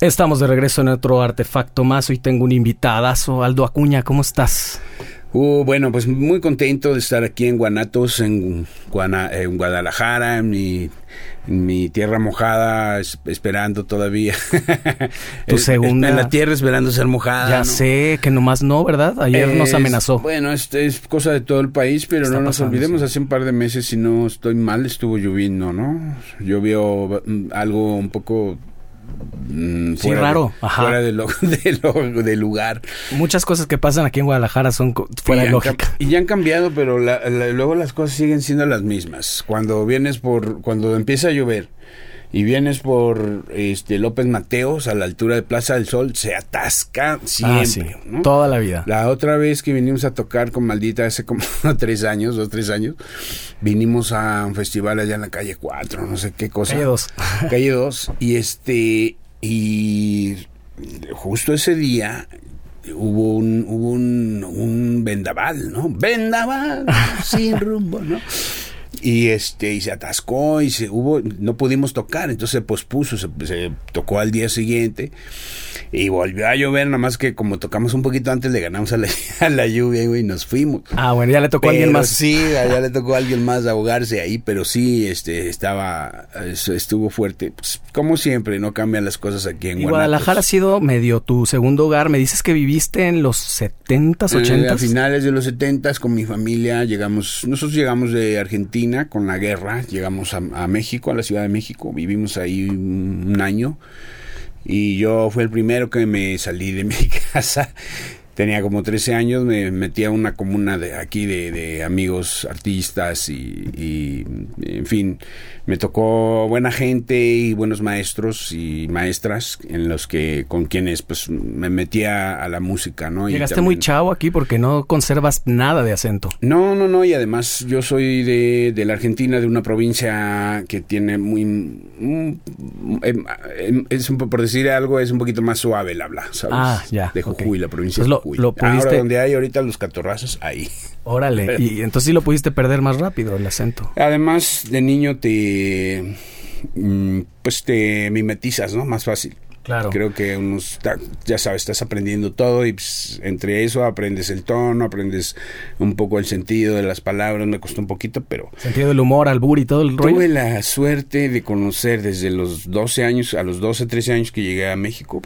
Estamos de regreso en otro artefacto más. Hoy tengo un invitadazo, Aldo Acuña. ¿Cómo estás? Uh, bueno, pues muy contento de estar aquí en Guanatos, en, en Guadalajara, en mi, mi, tierra mojada, esperando todavía. Tu segunda. En la tierra esperando ser mojada. Ya sé, que nomás no, ¿verdad? Ayer nos amenazó. Bueno, es, es cosa de todo el país, pero no nos olvidemos, hace un par de meses, si no estoy mal, estuvo lloviendo, ¿no? Llovió mm, algo un poco Mm, sí, raro. Fuera de lo, de lugar. Muchas cosas que pasan aquí en Guadalajara son fuera de lógica. Y ya han cambiado, pero luego las cosas siguen siendo las mismas. Cuando vienes por, cuando empieza a llover y vienes por este López Mateos a la altura de Plaza del Sol, se atasca siempre. Ah, Toda la vida. La otra vez que vinimos a tocar con Maldita hace como tres años, dos, tres años, vinimos a un festival allá en la calle 4, no sé qué cosa. Calle 2. Calle 2. Y este, y justo ese día hubo un, hubo un, un vendaval, ¿no? Vendaval sin rumbo, ¿no? Y este y se atascó y se hubo no pudimos tocar. Entonces se pospuso se, se, tocó al día siguiente y volvió a llover nada más que como tocamos un poquito antes le ganamos a la, a la lluvia y nos fuimos. Ah bueno ya le tocó a alguien más. sí ya le tocó a alguien más ahogarse ahí pero sí este estaba estuvo fuerte. Pues, como siempre no cambian las cosas aquí en y Guadalajara ha sido medio tu segundo hogar. Me dices que viviste en los 70s 80s eh, a finales de los 70s con mi familia llegamos nosotros llegamos de Argentina con la guerra, llegamos a, México, a la Ciudad de México, vivimos ahí un, año. Y yo fui el primero que me salí de mi casa. Tenía como 13 años, me metí a una comuna de aquí de, amigos artistas y, en fin, me tocó buena gente y buenos maestros y maestras en los que con quienes pues me metía a la música, ¿no? Llegaste muy chavo aquí porque no conservas nada de acento. No, no, no, y además yo soy de, de la Argentina, de una provincia que tiene muy, em, em, es por decir algo, es un poquito más suave el habla, ¿sabes? Ah, ya. De Jujuy, la provincia de lo Ahora donde hay ahorita los catorrazos, ahí. Órale, y entonces sí lo pudiste perder más rápido el acento. Además, de niño te... Mm, pues te mimetizas, ¿no? Más fácil. Claro. Creo que unos, ya sabes, estás aprendiendo todo y pues, entre eso aprendes el tono, aprendes un poco el sentido de las palabras, me costó un poquito, pero... Sentido del humor, albur y todo el rollo. Tuve la suerte de conocer desde los 12 años, a los 12, 13 años que llegué a México,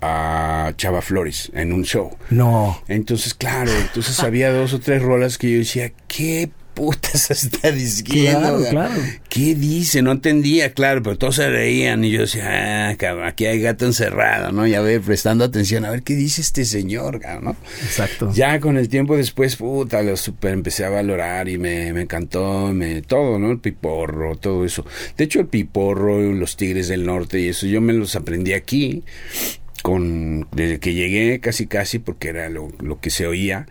a Chava Flores en un show. No. Entonces, claro, entonces había dos o tres rolas que yo decía, ¿qué putas está diciendo? Claro, claro. ¿Qué dice? No entendía, claro, pero todos se reían y yo decía, ah, cabrón, aquí hay gato encerrado, ¿no? Ya ve, prestando atención, a ver qué dice este señor, ¿no? Exacto. Ya con el tiempo después, puta, lo super empecé a valorar y me, me encantó, me, todo, ¿no? El piporro, todo eso. De hecho, el piporro, los tigres del norte y eso, yo me los aprendí aquí con desde que llegué casi casi porque era lo, lo que se oía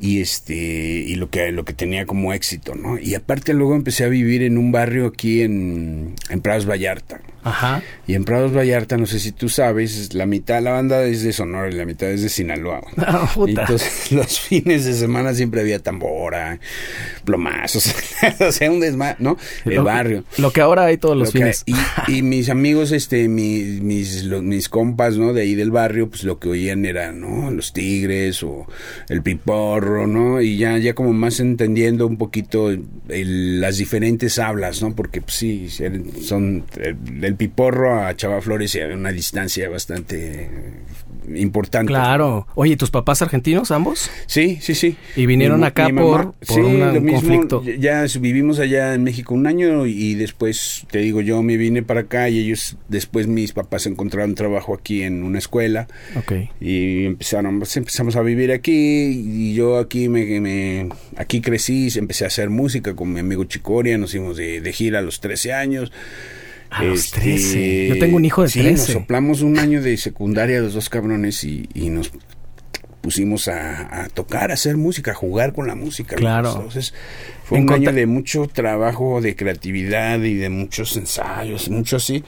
y este y lo que lo que tenía como éxito no y aparte luego empecé a vivir en un barrio aquí en en Prados Vallarta Ajá. Y en Prados Vallarta, no sé si tú sabes, la mitad de la banda es de Sonora y la mitad es de Sinaloa. Ah, entonces los fines de semana siempre había tambora, plomazos, o sea, un desma, ¿no? El barrio. Lo que ahora hay todos los fines. y, mis amigos, este, mis, mis, mis compas, ¿no? De ahí del barrio, pues lo que oían era, ¿no? Los tigres o el piporro, ¿no? Y ya, ya como más entendiendo un poquito las diferentes hablas, ¿no? Porque pues, sí, son... El, Piporro a Chava Flores a una distancia bastante importante. Claro. Oye, ¿tus papás argentinos ambos? Sí, sí, sí. Y vinieron acá por, un conflicto. Ya vivimos allá en México un año y después, te digo, yo me vine para acá y ellos, después mis papás encontraron trabajo aquí en una escuela. Ok. Y empezaron, pues, empezamos a vivir aquí y yo aquí me, me aquí crecí, empecé a hacer música con mi amigo Chicoria, nos fuimos de, de gira a los 13 años. A los 13. Este, Yo tengo un hijo de sí, 13. Nos soplamos un año de secundaria los dos cabrones y, nos pusimos a, tocar, a hacer música, a jugar con la música. Claro. Entonces fue un año de mucho trabajo, de creatividad y de muchos ensayos, mucho así.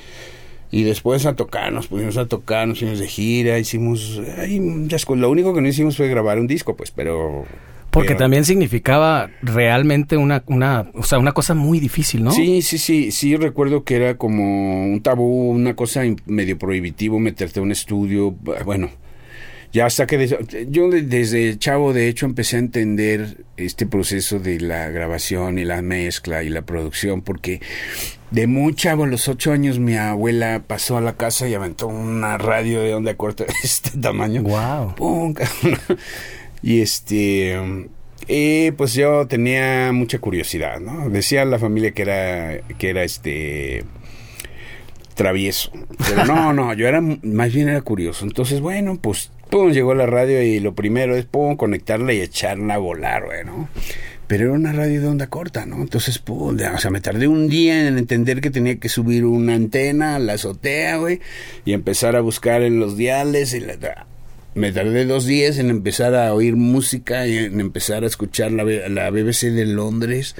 Y después a tocar, nos pusimos a tocar, nos fuimos de gira, hicimos... Ay, lo único que no hicimos fue grabar un disco, pues, pero Porque Pero- también significaba realmente una, una, o sea, una cosa muy difícil, ¿no? Sí, sí, sí, sí, recuerdo que era como un tabú, una cosa medio prohibitivo meterte a un estudio, bueno, ya hasta que yo de- desde chavo de hecho empecé a entender este proceso de la grabación y la mezcla y la producción, porque de muy chavo, a los ocho años, mi abuela pasó a la casa y aventó una radio de onda corta de este tamaño. Wow. ¡Pum! Y este. eh, pues yo tenía mucha curiosidad, ¿no? Decía la familia que era, que era este travieso. Pero no, no, yo era más bien era curioso. Entonces, bueno, pues pum, llegó la radio y lo primero es pum, conectarla y echarla a volar, güey, ¿no? Pero era una radio de onda corta, ¿no? Entonces, pum, o sea, me tardé un día en entender que tenía que subir una antena a la azotea, güey, y empezar a buscar en los diales y la- me tardé dos días en empezar a oír música y en empezar a escuchar la, la BBC de Londres,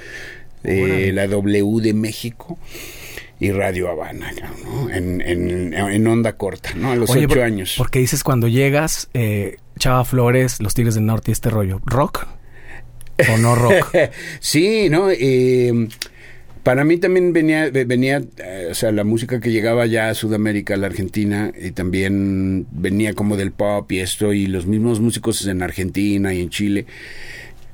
eh, la W de México y Radio Habana, ¿no? En, en, en onda corta, ¿no? A los Oye, ocho por- años. Porque dices cuando llegas, eh, Chava Flores, Los Tigres del Norte y este rollo. ¿Rock? ¿O no rock? sí, ¿no? Eh, para mí también venía, ve- venía eh, o sea, la música que llegaba ya a Sudamérica, a la Argentina, y también venía como del pop y esto, y los mismos músicos en Argentina y en Chile.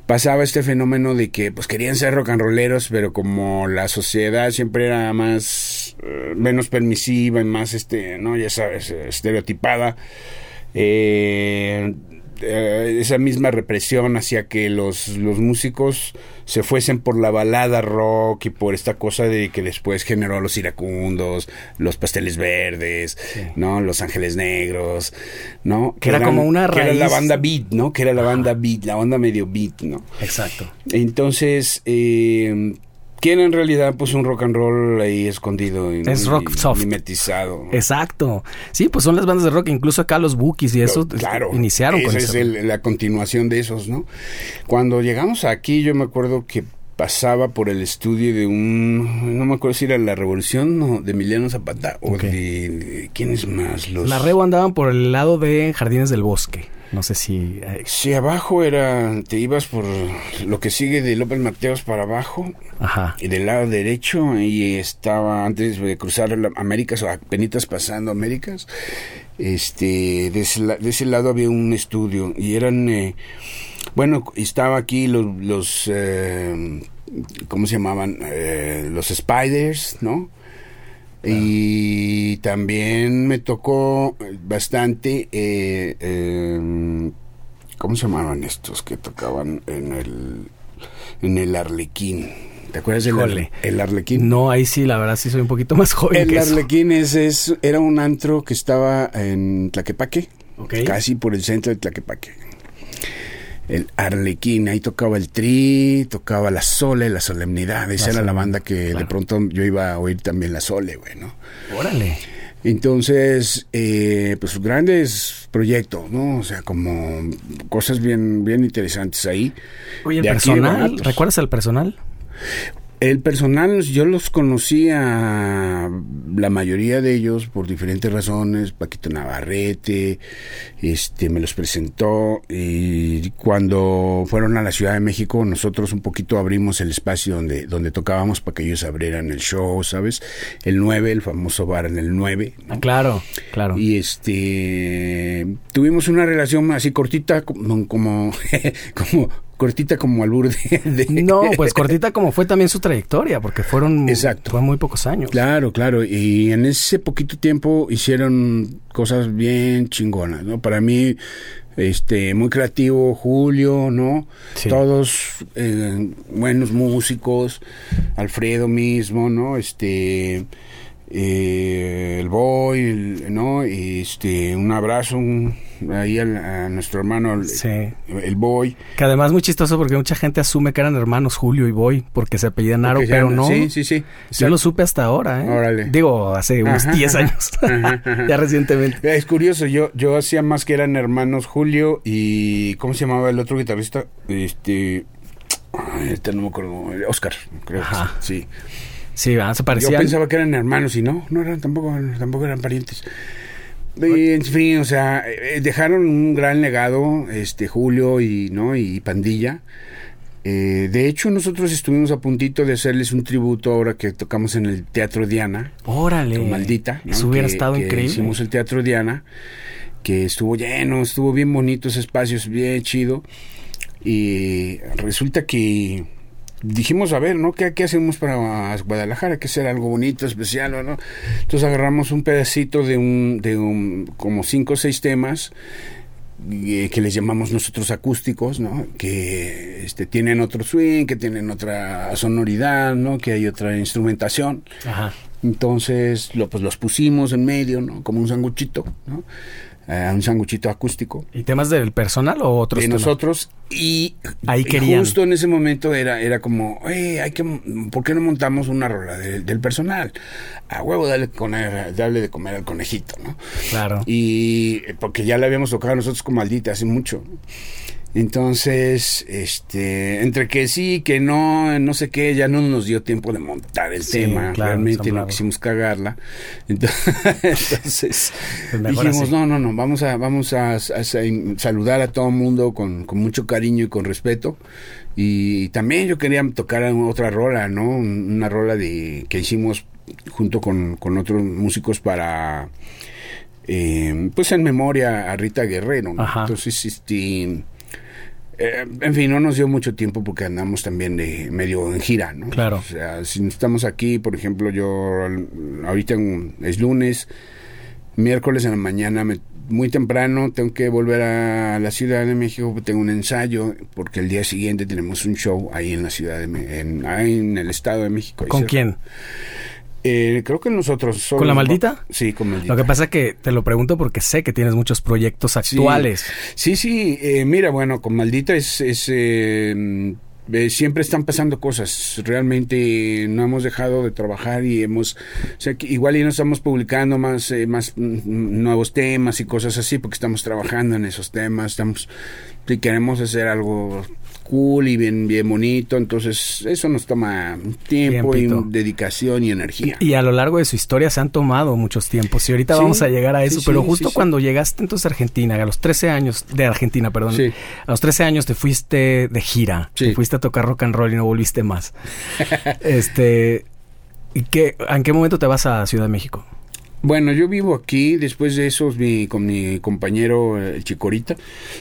Pasaba este fenómeno de que pues querían ser rock and rolleros, pero como la sociedad siempre era más eh, menos permisiva y más este, no, ya sabes, estereotipada, eh, eh, esa misma represión hacia que los, los músicos se fuesen por la balada rock y por esta cosa de que después generó los iracundos, los pasteles verdes, ¿no? Los ángeles negros, ¿no? Que era como una que era la raíz. banda beat, ¿no? Que era la banda beat, la banda medio beat, ¿no? Exacto. Entonces, eh, era en realidad pues un rock and roll ahí escondido y, Es rock y- soft. mimetizado. Exacto. Sí, pues son las bandas de rock, incluso acá los Bookies y eso claro, iniciaron con esa eso. es el- la continuación de esos, ¿no? Cuando llegamos aquí, yo me acuerdo que pasaba por el estudio de un, no me acuerdo si era la Revolución no, de Emiliano Zapata o de, de- quién es más los. La Rebo andaban por el lado de Jardines del Bosque. No sé si... eh, Si abajo era, te ibas por lo que sigue de López Mateos para abajo, Ajá. y del lado derecho, ahí estaba, antes de cruzar la- Américas, o apenas pasando Américas, este, de ese, de ese lado había un estudio, y eran, eh, bueno, estaba aquí los, los eh, ¿cómo se llamaban? Eh, los Spiders, ¿no? Y también me tocó bastante, eh, eh, ¿cómo se llamaban estos que tocaban en el, en el Arlequín? ¿Te acuerdas del. Arle- el Arlequín? No, ahí sí, la verdad sí soy un poquito más joven El que eso. Arlequín es, es- era un antro que estaba en Tlaquepaque, Ok. casi por el centro de Tlaquepaque. El Arlequín, ahí tocaba el tri, tocaba la Sole, la Solemnidad. Esa La era la banda que de pronto yo iba a oír también la Sole, güey, ¿no? Órale. Entonces, eh, pues grandes proyectos, ¿no? O sea, como cosas bien, bien interesantes ahí. Oye, el personal. ¿recuerdas el personal? El personal, yo los conocía, la mayoría de ellos, por diferentes razones. Paquito Navarrete, este, me los presentó. Y cuando fueron a la Ciudad de México, nosotros un poquito abrimos el espacio donde, donde tocábamos para que ellos abrieran el show, ¿sabes? El 9, el famoso bar en el 9. ¿no? Ah, claro, claro. Y este tuvimos una relación así cortita como como, como cortita como albur de, de- No, pues cortita como fue también su trayectoria, porque fueron Exacto. fue muy pocos años. Claro, claro, y en ese poquito tiempo hicieron cosas bien chingonas, ¿no? Para mí este muy creativo Julio, ¿no? Sí. Todos eh, buenos músicos, Alfredo mismo, ¿no? Este eh, el boy, el- ¿no? Y este un abrazo un- ahí al- a, nuestro hermano el, Sí. el boy. Que además es muy chistoso porque mucha gente asume que eran hermanos Julio y Boy porque se apellidan Aro, pero no. Sí, sí, sí. Yo lo supe hasta ahora, ¿eh? Órale. Digo, hace unos Ajá, 10 ajá. años. Ajá, ya recientemente. Es curioso, yo, yo hacía más que eran hermanos Julio y ¿cómo se llamaba el otro guitarrista? Este este no me acuerdo, Oscar, creo. que sí. Sí, ¿verdad? se Yo parecían. pensaba que eran hermanos y no, no eran tampoco tampoco eran parientes. Y, en fin, o sea, eh, dejaron un gran legado, este Julio y no y Pandilla. Eh, de hecho, nosotros estuvimos a puntito de hacerles un tributo ahora que tocamos en el Teatro Diana. Órale. Maldita. ¿no? Eso hubiera Que- estado que increíble. Hicimos el Teatro Diana, que estuvo lleno, estuvo bien bonito ese espacio, es bien chido. Y resulta que dijimos, a ver, ¿no? ¿Qué, qué hacemos para Guadalajara? Que hacer algo bonito, especial, ¿o ¿no? Entonces agarramos un pedacito de un, de un, como cinco o seis temas eh, que les llamamos nosotros acústicos, ¿no? Que este, tienen otro swing, que tienen otra sonoridad, ¿no? Que hay otra instrumentación. Ajá. Entonces, lo, pues los pusimos en medio, ¿no? Como un sanguchito, ¿no? Eh, un sanguchito acústico ¿Y temas del personal o otros de temas? nosotros y Ahí querían. justo en ese momento era era como "Oye, hay que ¿por qué no montamos una rola de- del personal? A huevo dale con darle de comer al conejito, ¿no? Claro. Y eh, porque ya la habíamos tocado nosotros con Maldita hace mucho. Entonces, este, entre que sí, que no, no sé qué, ya no nos dio tiempo de montar el Sí, tema. claro, Realmente no quisimos cagarla. Entonces, Pues dijimos, así. no, no, no, vamos a, vamos a, a- a saludar a todo el mundo con, con mucho cariño y con respeto. Y también yo quería tocar otra rola, ¿no? Una rola de que hicimos junto con, con otros músicos para eh, pues en memoria a Rita Guerrero. ¿no? Entonces, este, eh, en fin, no nos dio mucho tiempo porque andamos también de medio en gira, ¿no? Claro. O sea, si estamos aquí, por ejemplo, yo ahorita es lunes, miércoles en la mañana, me- muy temprano, tengo que volver a la Ciudad de México, tengo un ensayo, porque el día siguiente tenemos un show ahí en la Ciudad de en, en el Estado de México. ¿Con quién? Eh, creo que nosotros. ¿Con la maldita? Sí, con maldita. Lo que pasa que te lo pregunto porque sé que tienes muchos proyectos actuales. Sí, sí, eh, mira, bueno, con Maldita es, es, eh, eh, siempre están pasando cosas. Realmente no hemos dejado de trabajar y hemos, o sea, que igual y no estamos publicando más, eh, más mm, nuevos temas y cosas así porque estamos trabajando en esos temas, estamos, y queremos hacer algo cool y bien, bien bonito, entonces eso nos toma tiempo y dedicación y energía. Y a lo largo de su historia se han tomado muchos tiempos. Y ahorita Sí, vamos a llegar a eso. sí, pero sí, justo cuando llegaste entonces a Argentina, a los 13 años, de Argentina, perdón. A los 13 años te fuiste de gira. Te fuiste a tocar rock and roll y no volviste más. este. ¿y qué, ¿En qué momento te vas a Ciudad de México? Bueno, yo vivo aquí, después de eso mi, con mi compañero el Chicorita,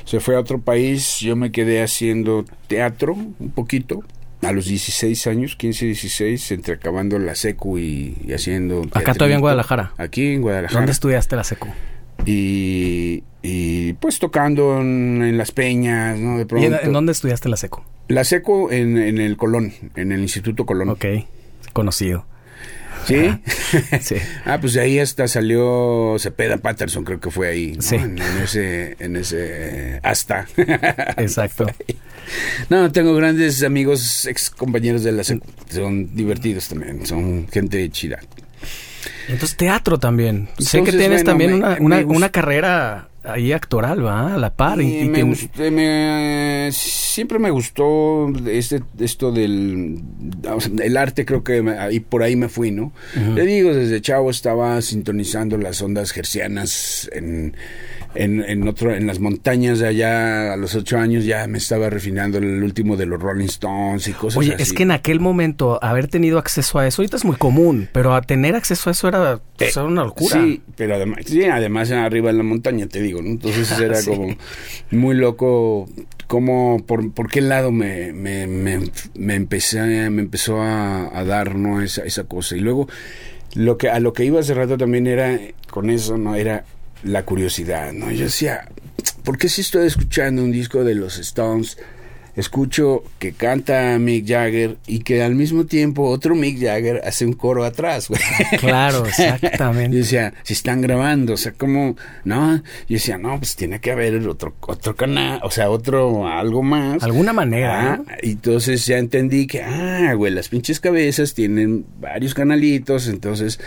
se fue a otro país, yo me quedé haciendo teatro un poquito, a los 16 años, 15, 16, entre acabando la secu y, y haciendo... Acá todavía en. Guadalajara. Aquí en Guadalajara. ¿Dónde estudiaste la secu? y, y pues tocando en, en las peñas, ¿no? De ¿Y en dónde estudiaste la secu? La secu en, en el Colón, en el Instituto Colón. Ok, conocido. ¿Sí? Sí. Ah, pues de ahí hasta salió Cepeda Patterson, creo que fue ahí, ¿no? Sí. En, en ese, en ese, hasta. Exacto. no, tengo grandes amigos, ex compañeros de la son divertidos también, son gente chida. Entonces teatro también. sé que tienes bueno, también me- una, una carrera ahí actoral, ¿va? A la par. y- me te- me- siempre me gustó este, esto del el arte, creo que me- ahí por ahí me fui, ¿no? Ujú. Le digo, desde chavo estaba sintonizando las ondas gercianas en, en, en otro, en las montañas de allá, a los ocho años ya me estaba refinando el último de los Rolling Stones y cosas Oye, así. es que en aquel momento haber tenido acceso a eso, ahorita es muy común, pero a tener acceso a eso era, pues, era una locura. Sí, pero además, sí, además arriba en la montaña, te digo, ¿no? Entonces era Sí. como muy loco cómo, por, por qué lado me, me, me, me empecé, me empezó a, a dar, ¿no? Esa, esa cosa. Y luego, lo que, a lo que iba hace rato también era, con eso, ¿no? Era la curiosidad, ¿no? Yo decía, ¿por qué si estoy escuchando un disco de los Stones? Escucho que canta Mick Jagger y que al mismo tiempo otro Mick Jagger hace un coro atrás, güey. Claro, Yo exactamente. decía, si están grabando, o sea, como, no, yo decía, no, pues tiene que haber otro, otro canal, o sea, otro, algo más. Alguna manera. Ah, ¿no? y entonces ya entendí que, ah, güey, las pinches cabezas tienen varios canalitos, entonces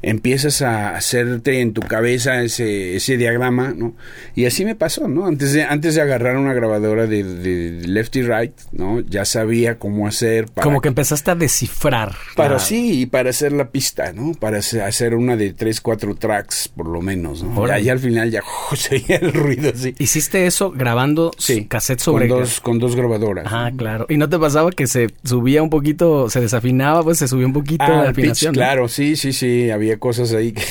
empiezas a hacerte en tu cabeza ese, ese diagrama, ¿no? Y así me pasó, ¿no? Antes de, antes de agarrar una grabadora de, de Left Lefty Right, ¿no? Ya sabía cómo hacer para... Como que empezaste a descifrar. Para sí, y para hacer la pista, ¿no? Para hacer una de tres, cuatro tracks, por lo menos, ¿no? Ya, al final ya se oía el ruido así. ¿Hiciste eso grabando sí, cassette sobre... Con dos, con dos grabadoras. Ah, claro. ¿Y no te pasaba que se subía un poquito, se desafinaba, pues se subía un poquito ah, la afinación? claro, sí, sí, sí, había cosas ahí que...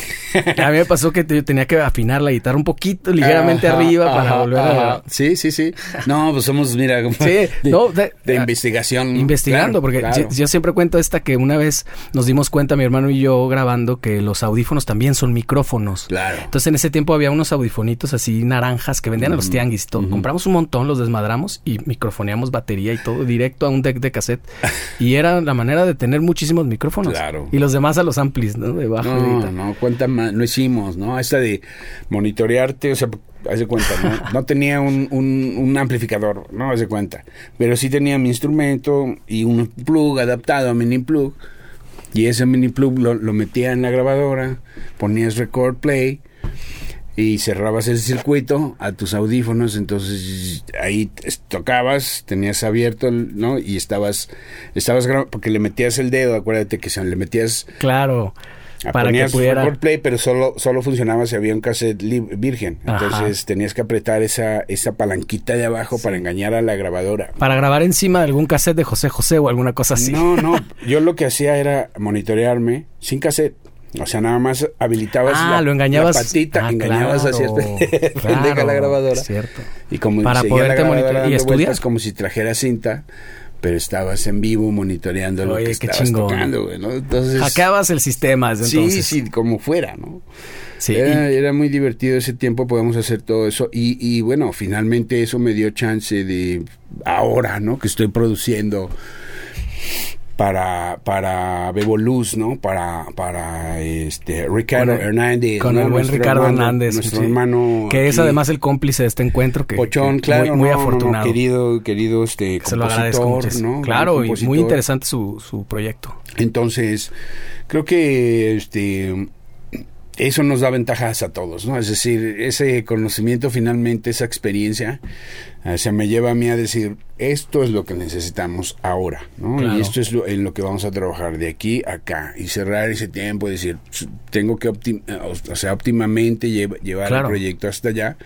a mí me pasó que yo tenía que afinar la guitarra un poquito, ligeramente arriba para volver a... Sí, sí, sí. No, pues somos, mira, de, de, investigación. Investigando, porque Yo, siempre cuento esta que una vez nos dimos cuenta, mi hermano y yo, grabando, que los audífonos también son micrófonos. Claro. Entonces en ese tiempo había unos audifonitos así naranjas que vendían a los tianguis y todo. Compramos un montón, los desmadramos y microfoneamos batería y todo directo a un deck de cassette. y era la manera de tener muchísimos micrófonos. Claro. Y los demás a los amplis, ¿no? Debajo. No, no, cuenta más, no hicimos, ¿no? Esta de monitorearte, o sea, haz de cuenta, ¿no? no tenía un, un, amplificador, ¿no? Haz de cuenta. Pero sí tenía mi instrumento y un plug adaptado a mini plug. Y ese mini plug lo, lo metía en la grabadora, ponías record play y cerrabas el circuito a tus audífonos, entonces ahí tocabas, tenías abierto, ¿no? Y estabas, estabas grabando, porque le metías el dedo, acuérdate que se le metías... Claro para que pudiera play, pero solo solo funcionaba si había un cassette virgen. Entonces tenías que apretar esa esa palanquita de abajo para engañar a la grabadora. Para grabar encima de algún cassette de José José o alguna cosa así. No, no, yo lo que hacía era monitorearme sin cassette. O sea, nada más habilitabas ah, la, lo engañabas, patita, ah, engañabas así claro, la grabadora. Cierto. Y como para poderte monitorear y estudiar. como si trajera cinta pero estabas en vivo monitoreando lo que estabas tocando, güey, ¿no? Entonces... Acabas el sistema desde Sí, sí, como fuera, ¿no? Sí. Era, era, muy divertido ese tiempo, podemos hacer todo eso. Y, y bueno, finalmente eso me dio chance de ahora, ¿no? Que estoy produciendo para, para Bebo Luz, ¿no? Para, para este Ricardo Hernández. Con el buen Ricardo Hernández. Nuestro hermano. Que es además el cómplice de este encuentro. Que, Pochón, claro. Muy, afortunado. querido, querido este Se compositor, ¿no? Claro, y muy interesante su, su proyecto. Entonces, creo que este eso nos da ventajas a todos, ¿no? Es decir, ese conocimiento finalmente, esa experiencia, eh, se me lleva a mí a decir, esto es lo que necesitamos ahora, ¿no? Y esto es lo, en lo que vamos a trabajar de aquí a acá y cerrar ese tiempo, y decir, tengo que o sea, óptimamente llevar el proyecto hasta allá,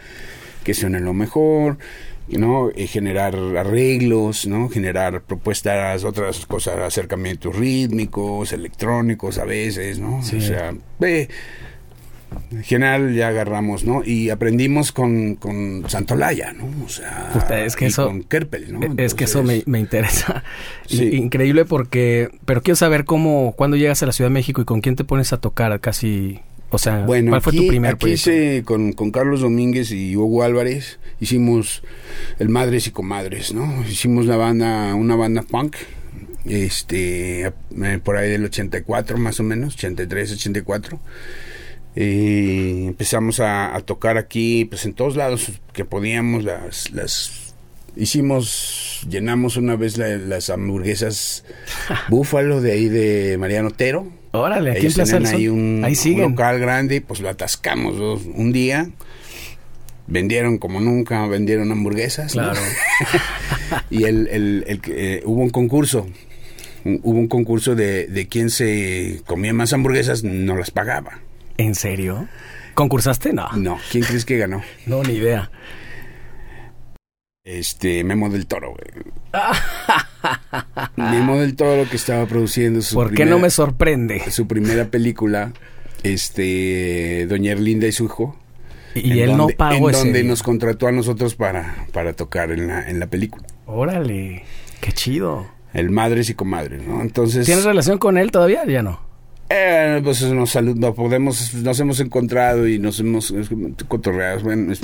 que suene lo mejor, ¿no? Y generar arreglos, ¿no? Generar propuestas, otras cosas, acercamientos rítmicos, electrónicos a veces, ¿no? O sea, ve en general ya agarramos, ¿no? Y aprendimos con, con Santolaya, ¿no? O sea, es que eso, con Kerpel, ¿no? es que eso me, me interesa. Increíble porque, pero quiero saber cómo, cuando llegas a la Ciudad de México y con quién te pones a tocar casi, o sea, bueno, ¿cuál fue tu primer aquí hice con, con Carlos Domínguez y Hugo Álvarez, hicimos el Madres y Comadres, ¿no? Hicimos la banda, una banda punk, este, eh, por ahí del 84 más o menos, 83, 84 y empezamos a, tocar aquí, pues en todos lados que podíamos, las, las hicimos, llenamos una vez las hamburguesas búfalo de ahí de Mariano Otero. Órale, aquí en ahí un, local grande, pues lo atascamos un día. Vendieron como nunca, vendieron hamburguesas. Claro. y el, el, el, eh, hubo un concurso hubo un concurso de, de quién se comía más hamburguesas, no las pagaba. ¿En serio? ¿Concursaste? No. No. ¿Quién crees que ganó? No, ni idea. Este, Memo del Toro, güey. Memo del Toro que estaba produciendo su ¿Por qué no me sorprende? Su primera película, este, Doña Erlinda y su hijo. Y él no pagó En donde nos contrató a nosotros para, para tocar en la, en la película. Órale, qué chido. El Madres y Comadres, ¿no? Entonces... ¿Tienes relación con él todavía? Ya no. Eh, pues nos, podemos, nos hemos encontrado y nos hemos cotorreado. Bueno, es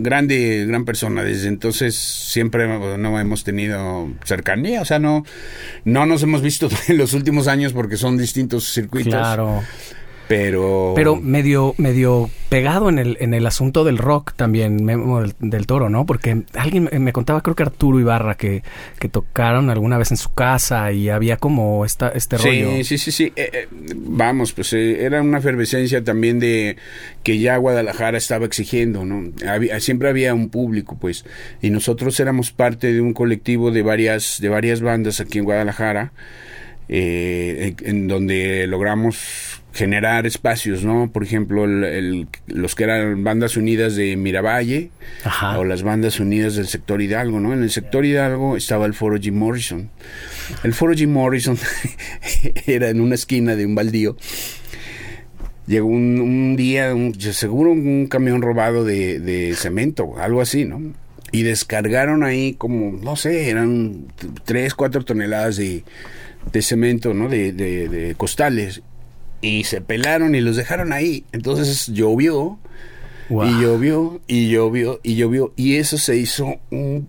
grande, gran persona. Desde entonces siempre no hemos tenido cercanía. O sea, no, no nos hemos visto en los últimos años porque son distintos circuitos. Claro. Pero... Pero medio, medio pegado en el, en el asunto del rock también, Memo del, Toro, ¿no? Porque alguien me contaba, creo que Arturo Ibarra, que, que tocaron alguna vez en su casa y había como esta, este rollo. Sí, sí, sí, sí. Eh, eh, vamos, pues eh, era una efervescencia también de que ya Guadalajara estaba exigiendo, ¿no? Había, siempre había un público, pues. Y nosotros éramos parte de un colectivo de varias, de varias bandas aquí en Guadalajara. en donde logramos generar espacios, ¿no? Por ejemplo, el, los que eran bandas unidas de Miravalle o las bandas unidas del sector Hidalgo, ¿no? En el sector Hidalgo estaba el foro Jim Morrison. El foro Jim Morrison era en una esquina de un baldío. Llegó un, día, seguro un camión robado de, de cemento, algo así, ¿no? Y descargaron ahí como, no sé, eran tres, cuatro toneladas de, de cemento, ¿no? De, de, de, costales y se pelaron y los dejaron ahí. Entonces llovió y llovió y llovió y llovió y eso se hizo un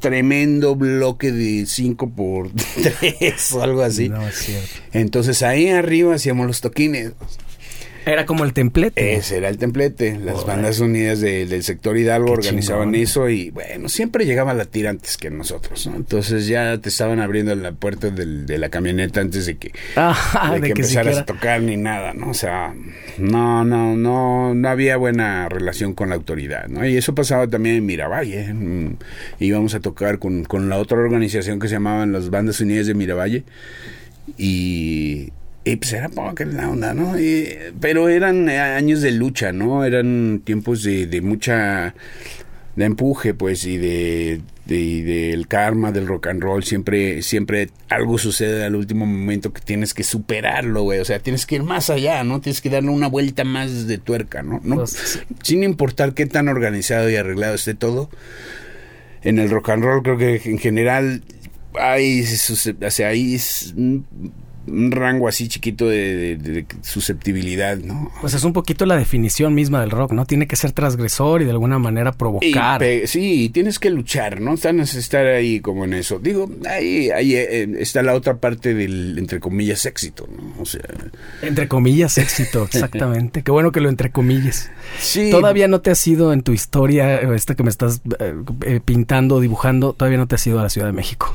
tremendo bloque de 5 por 3 o algo así. No, es cierto. Entonces ahí arriba hacíamos los toquines. Era como el templete. Ese era el templete. Las bandas unidas del sector Hidalgo organizaban eso y bueno, siempre llegaba la tira antes que nosotros, ¿no? Entonces ya te estaban abriendo la puerta de la camioneta antes de que, de que, empezaras a tocar ni nada, ¿no? O sea, no, no, no, no había buena relación con la autoridad, ¿no? Y eso pasaba también en Miravalle. Mm, íbamos a tocar con, con la otra organización que se llamaban las Bandas Unidas de Miravalle y y pues era poca la onda, ¿no? pero eran años de lucha, ¿no? Eran tiempos de, de mucha de empuje, pues, y de, del karma del rock and roll. Siempre, siempre algo sucede al último momento que tienes que superarlo, güey. O sea, tienes que ir más allá, ¿no? Tienes que darle una vuelta más de tuerca, ¿no? ¿No? Pues, Sin importar qué tan organizado y arreglado esté todo. En el rock and roll creo que en general hay, o sea, hay un rango así chiquito de, susceptibilidad, ¿no? Pues es un poquito la definición misma del rock, ¿no? Tiene que ser transgresor y de alguna manera provocar. sí, tienes que luchar, ¿no? Tienes estar ahí como en eso. Digo, ahí, ahí eh, está la otra parte del, entre comillas, éxito, ¿no? O sea... Entre comillas, éxito, exactamente. Qué bueno que lo entre comillas. Sí. Todavía no te has ido en tu historia, esta que me estás eh, eh, pintando, dibujando, todavía no te has ido a la Ciudad de México.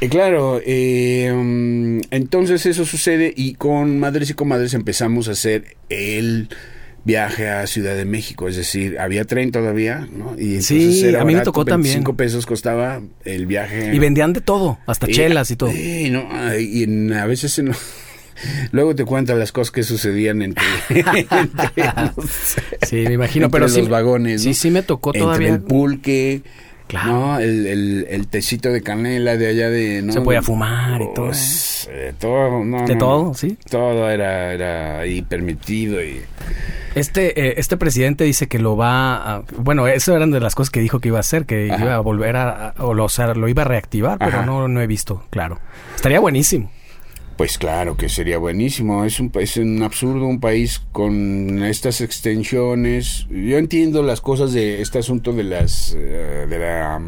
Eh, claro, eh, mm, entonces eso sucede y con Madres y Comadres empezamos a hacer el viaje a Ciudad de México, es decir, había tren todavía, ¿no? Y sí, a mí me tocó también. Cinco pesos costaba el viaje. Y vendían de todo, hasta chelas y todo. Sí, no, y a veces Luego te cuentan las cosas que sucedían entre, sí, me imagino, pero los vagones. Sí, sí me tocó todavía. el pulque, Claro. El, el, el, tecito de canela de allá de... ¿no? Se podía fumar y todo. Pues, eh, todo de todo, sí. Todo era, era ahí permitido y... Este, eh, este presidente dice que lo va a... Bueno, eso eran de las cosas que dijo que iba a hacer, que iba a volver a... o, lo, lo iba a reactivar, pero no, no he visto, claro. Estaría buenísimo. Pues claro que sería buenísimo. Es un, es un absurdo un país con estas extensiones. Yo entiendo las cosas de este asunto de las eh, de la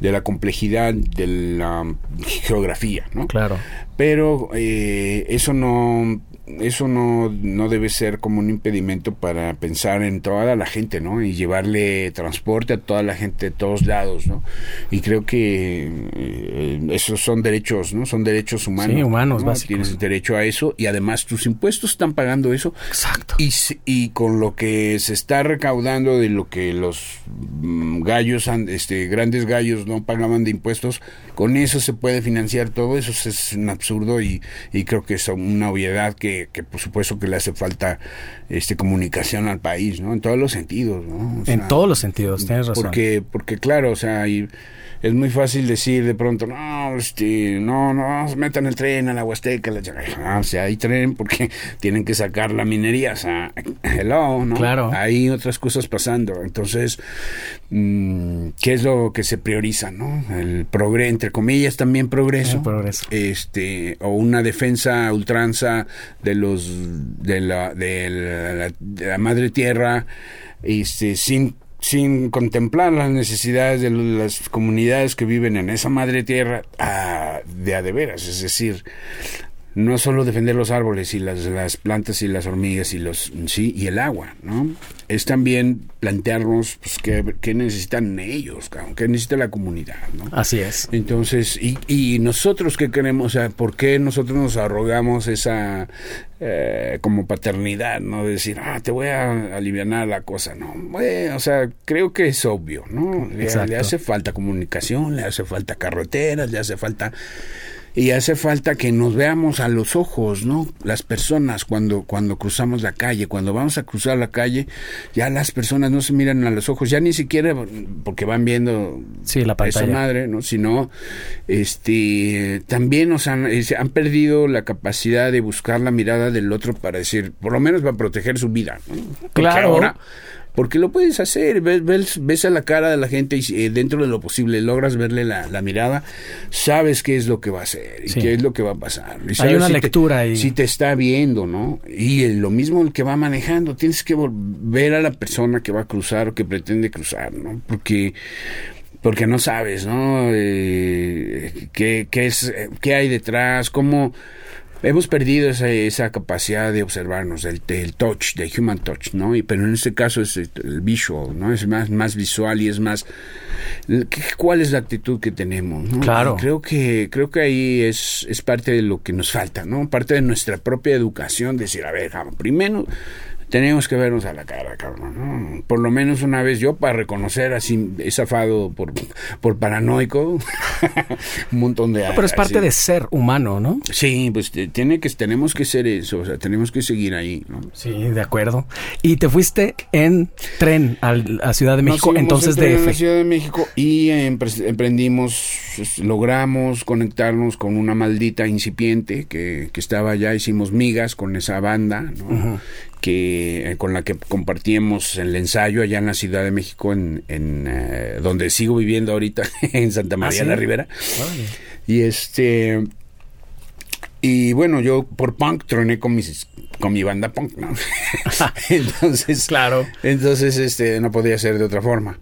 de la complejidad de la geografía, ¿no? Claro. Pero eh, eso no eso no, no debe ser como un impedimento para pensar en toda la gente, ¿no? Y llevarle transporte a toda la gente de todos lados, ¿no? Y creo que eh, esos son derechos, ¿no? Son derechos humanos. Sí, humanos, básicos. Tienes derecho a eso y además tus impuestos están pagando eso. Exacto. Y, y con lo que se está recaudando de lo que los mm, gallos, este, grandes gallos no pagaban de impuestos, con eso se puede financiar todo. Eso es un absurdo y, y creo que es una obviedad que que, por supuesto que le hace falta este comunicación al país, ¿no? En todos los sentidos, ¿no? en todos los sentidos, tienes razón. Porque, porque claro, o sea, y es muy fácil decir de pronto, no, este, no, no, metan el tren a la Huasteca, la, ah, o sea, hay tren porque tienen que sacar la minería, o sea, hello, ¿no? Claro. Hay otras cosas pasando, entonces, mm, ¿qué es lo que se prioriza, no? El progreso, entre comillas, también progreso. progreso. Este, o una defensa ultranza de los, de la, de la, de la madre tierra, este, sin sin contemplar las necesidades de las comunidades que viven en esa madre tierra de a de veras, es decir, no solo defender los árboles y las, las plantas y las hormigas y los sí y el agua, ¿no? Es también plantearnos pues, qué, qué necesitan ellos, cabrón, qué necesita la comunidad, ¿no? Así es. Entonces, y, y nosotros qué queremos, o sea, ¿por qué nosotros nos arrogamos esa eh, como paternidad, ¿no? De decir, ah, te voy a aliviar la cosa, ¿no? Bueno, o sea, creo que es obvio, ¿no? Le, le hace falta comunicación, le hace falta carreteras, le hace falta y hace falta que nos veamos a los ojos, ¿no? Las personas cuando cuando cruzamos la calle, cuando vamos a cruzar la calle, ya las personas no se miran a los ojos, ya ni siquiera porque van viendo sí, la pantalla. esa madre, ¿no? Sino este también nos han, han perdido la capacidad de buscar la mirada del otro para decir, por lo menos para proteger su vida, ¿no? Claro. Ahora, porque lo puedes hacer, ves, ves, ves, a la cara de la gente y eh, dentro de lo posible logras verle la, la, mirada, sabes qué es lo que va a hacer y sí. qué es lo que va a pasar. Y Hay una si lectura te, ahí. Si te está viendo, ¿no? Y lo mismo el que va manejando, tienes que ver a la persona que va a cruzar o que pretende cruzar, ¿no? Porque porque no sabes, ¿no? Eh, qué, qué, es, qué hay detrás, cómo hemos perdido esa, esa capacidad de observarnos, el, el touch, del human touch, ¿no? Y, pero en este caso es el visual, ¿no? Es más, más visual y es más... ¿Cuál es la actitud que tenemos? ¿no? Claro. Creo que, creo que ahí es, es parte de lo que nos falta, ¿no? Parte de nuestra propia educación, decir, a ver, primero tenemos que vernos a la cara, cabrón. ¿no? Por lo menos una vez yo para reconocer así, zafado por, por paranoico un montón de no, Pero es parte así. de ser humano, ¿no? Sí, pues tiene que, tenemos que ser eso, o sea, tenemos que seguir ahí, ¿no? Sí, de acuerdo. Y te fuiste en tren a, a Ciudad de México, entonces en DF. A Ciudad de México y emprendimos, logramos conectarnos con una maldita incipiente que, que estaba allá, hicimos migas con esa banda, ¿no? Uh -huh que con la que compartíamos el ensayo allá en la Ciudad de México, en, en eh, donde sigo viviendo ahorita, en Santa María ¿Ah, sí? la Ribera. Vale. Y este y bueno, yo por punk troné con mis con mi banda punk, ¿no? entonces, claro. Entonces, este, no podía ser de otra forma.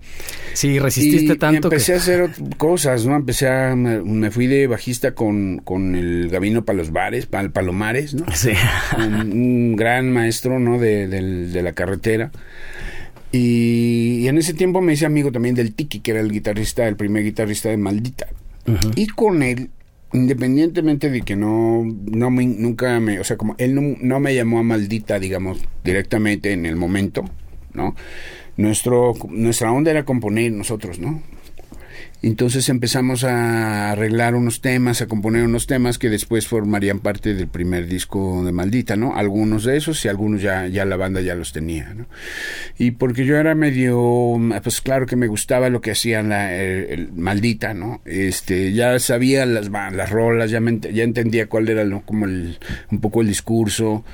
Sí, resististe y tanto. empecé que... a hacer cosas, ¿no? Empecé a, me, fui de bajista con, con el Gabino para los bares, para el Palomares, ¿no? Sí. un, un, gran maestro, ¿no? De, de, de la carretera. Y, y, en ese tiempo me hice amigo también del Tiki, que era el guitarrista, el primer guitarrista de Maldita. Uh -huh. Y con él independientemente de que no, no me, nunca me, o sea, como él no, no, me llamó a maldita, digamos, directamente en el momento, ¿no? Nuestro, nuestra onda era componer nosotros, ¿no? Entonces empezamos a arreglar unos temas, a componer unos temas que después formarían parte del primer disco de Maldita, ¿no? Algunos de esos y algunos ya, ya la banda ya los tenía, ¿no? Y porque yo era medio, pues claro que me gustaba lo que hacían la el, el Maldita, ¿no? Este, ya sabía las, las rolas, ya, me, ya entendía cuál era ¿no? como el, un poco el discurso.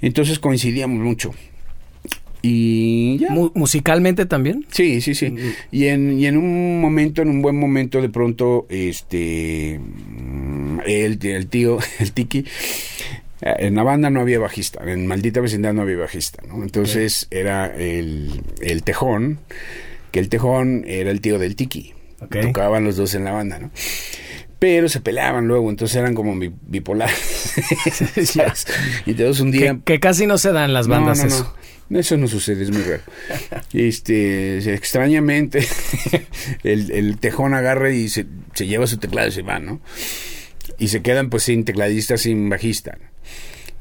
Entonces coincidíamos mucho. Y ya. musicalmente también. Sí, sí, sí. Y en, y en un momento, en un buen momento, de pronto, este, el, el tío, el Tiki, en la banda no había bajista, en Maldita Vecindad no había bajista, ¿no? Entonces okay. era el, el Tejón, que el Tejón era el tío del Tiki. Okay. Tocaban los dos en la banda, ¿no? pero se peleaban luego, entonces eran como bipolares. y entonces un día... Que, que, casi no se dan las bandas no, no, eso. No. Eso no sucede, es muy raro. Este, extrañamente, el, el, tejón agarra y se, se, lleva su teclado y se va, ¿no? Y se quedan pues sin tecladista, sin bajista.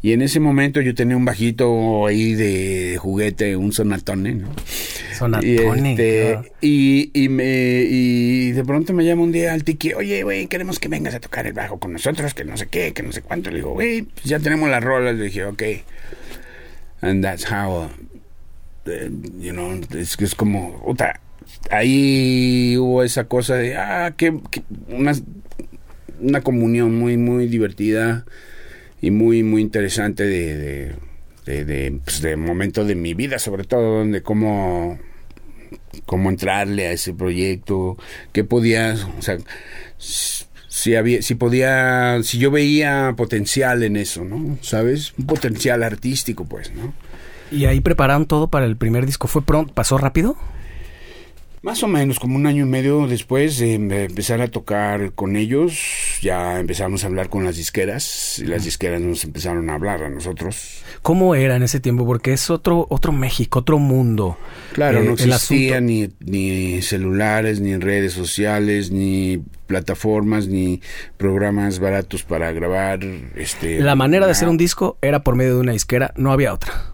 Y en ese momento yo tenía un bajito ahí de juguete, un sonatone, ¿no? Sonatone. Y, este, claro. y, y, me, y de pronto me llama un día al tiki, oye, güey, queremos que vengas a tocar el bajo con nosotros, que no sé qué, que no sé cuánto. Le digo, güey, pues ya tenemos las rolas. Le dije, ok. And that's how, uh, you know, es, es como, ahí hubo esa cosa de, ah, que, que una, una comunión muy, muy divertida y muy, muy interesante de, de, de, pues de momento de mi vida, sobre todo, de cómo, cómo entrarle a ese proyecto, qué podía, o sea, si había, si podía, si yo veía potencial en eso, ¿no? ¿Sabes? Un potencial artístico, pues, ¿no? ¿Y ahí prepararon todo para el primer disco? ¿Fue pronto? ¿Pasó rápido? Más o menos, como un año y medio después de empezar a tocar con ellos, ya empezamos a hablar con las disqueras y las disqueras nos empezaron a hablar a nosotros. ¿Cómo era en ese tiempo? Porque es otro otro México, otro mundo. Claro, Eh, no existían ni, ni celulares, ni redes sociales, ni plataformas, ni programas baratos para grabar. Este, La manera de hacer un disco era por medio de una disquera, no había otra.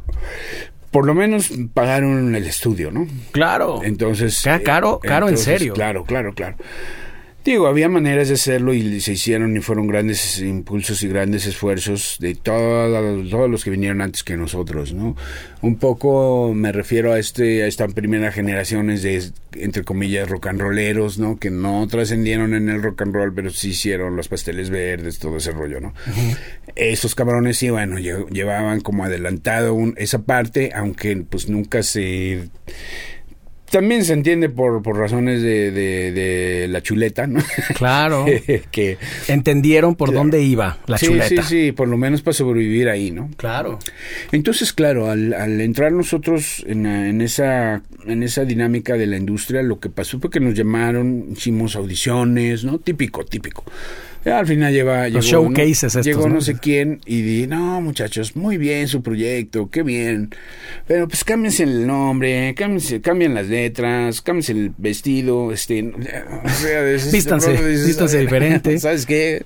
Por lo menos pagaron el estudio, ¿no? Claro. Entonces. Caro, caro en serio. Claro, claro, claro. Digo, había maneras de hacerlo y se hicieron y fueron grandes impulsos y grandes esfuerzos de todos, todos los que vinieron antes que nosotros, ¿no? Un poco me refiero a este a esta primera generaciones de entre comillas rock and rolleros, ¿no? Que no trascendieron en el rock and roll, pero sí hicieron los pasteles verdes, todo ese rollo, ¿no? Esos cabrones sí, bueno, lle- llevaban como adelantado un- esa parte, aunque pues nunca se también se entiende por, por razones de, de, de la chuleta, ¿no? Claro. que Entendieron por dónde iba la sí, chuleta. sí, sí, por lo menos para sobrevivir ahí, ¿no? Claro. Entonces, claro, al, al entrar nosotros en, en esa en esa dinámica de la industria, lo que pasó fue que nos llamaron, hicimos audiciones, ¿no? Típico, típico. Ya al final lleva, Los llegó, showcases ¿no? estos, llegó ¿no? no sé quién y di, no muchachos, muy bien su proyecto, qué bien, pero pues cámbiense el nombre, cámbiense, cambien las letras, cámbiense el vestido, este, o sea, dices, Vístanse, dices, vístanse diferente. ¿Sabes qué?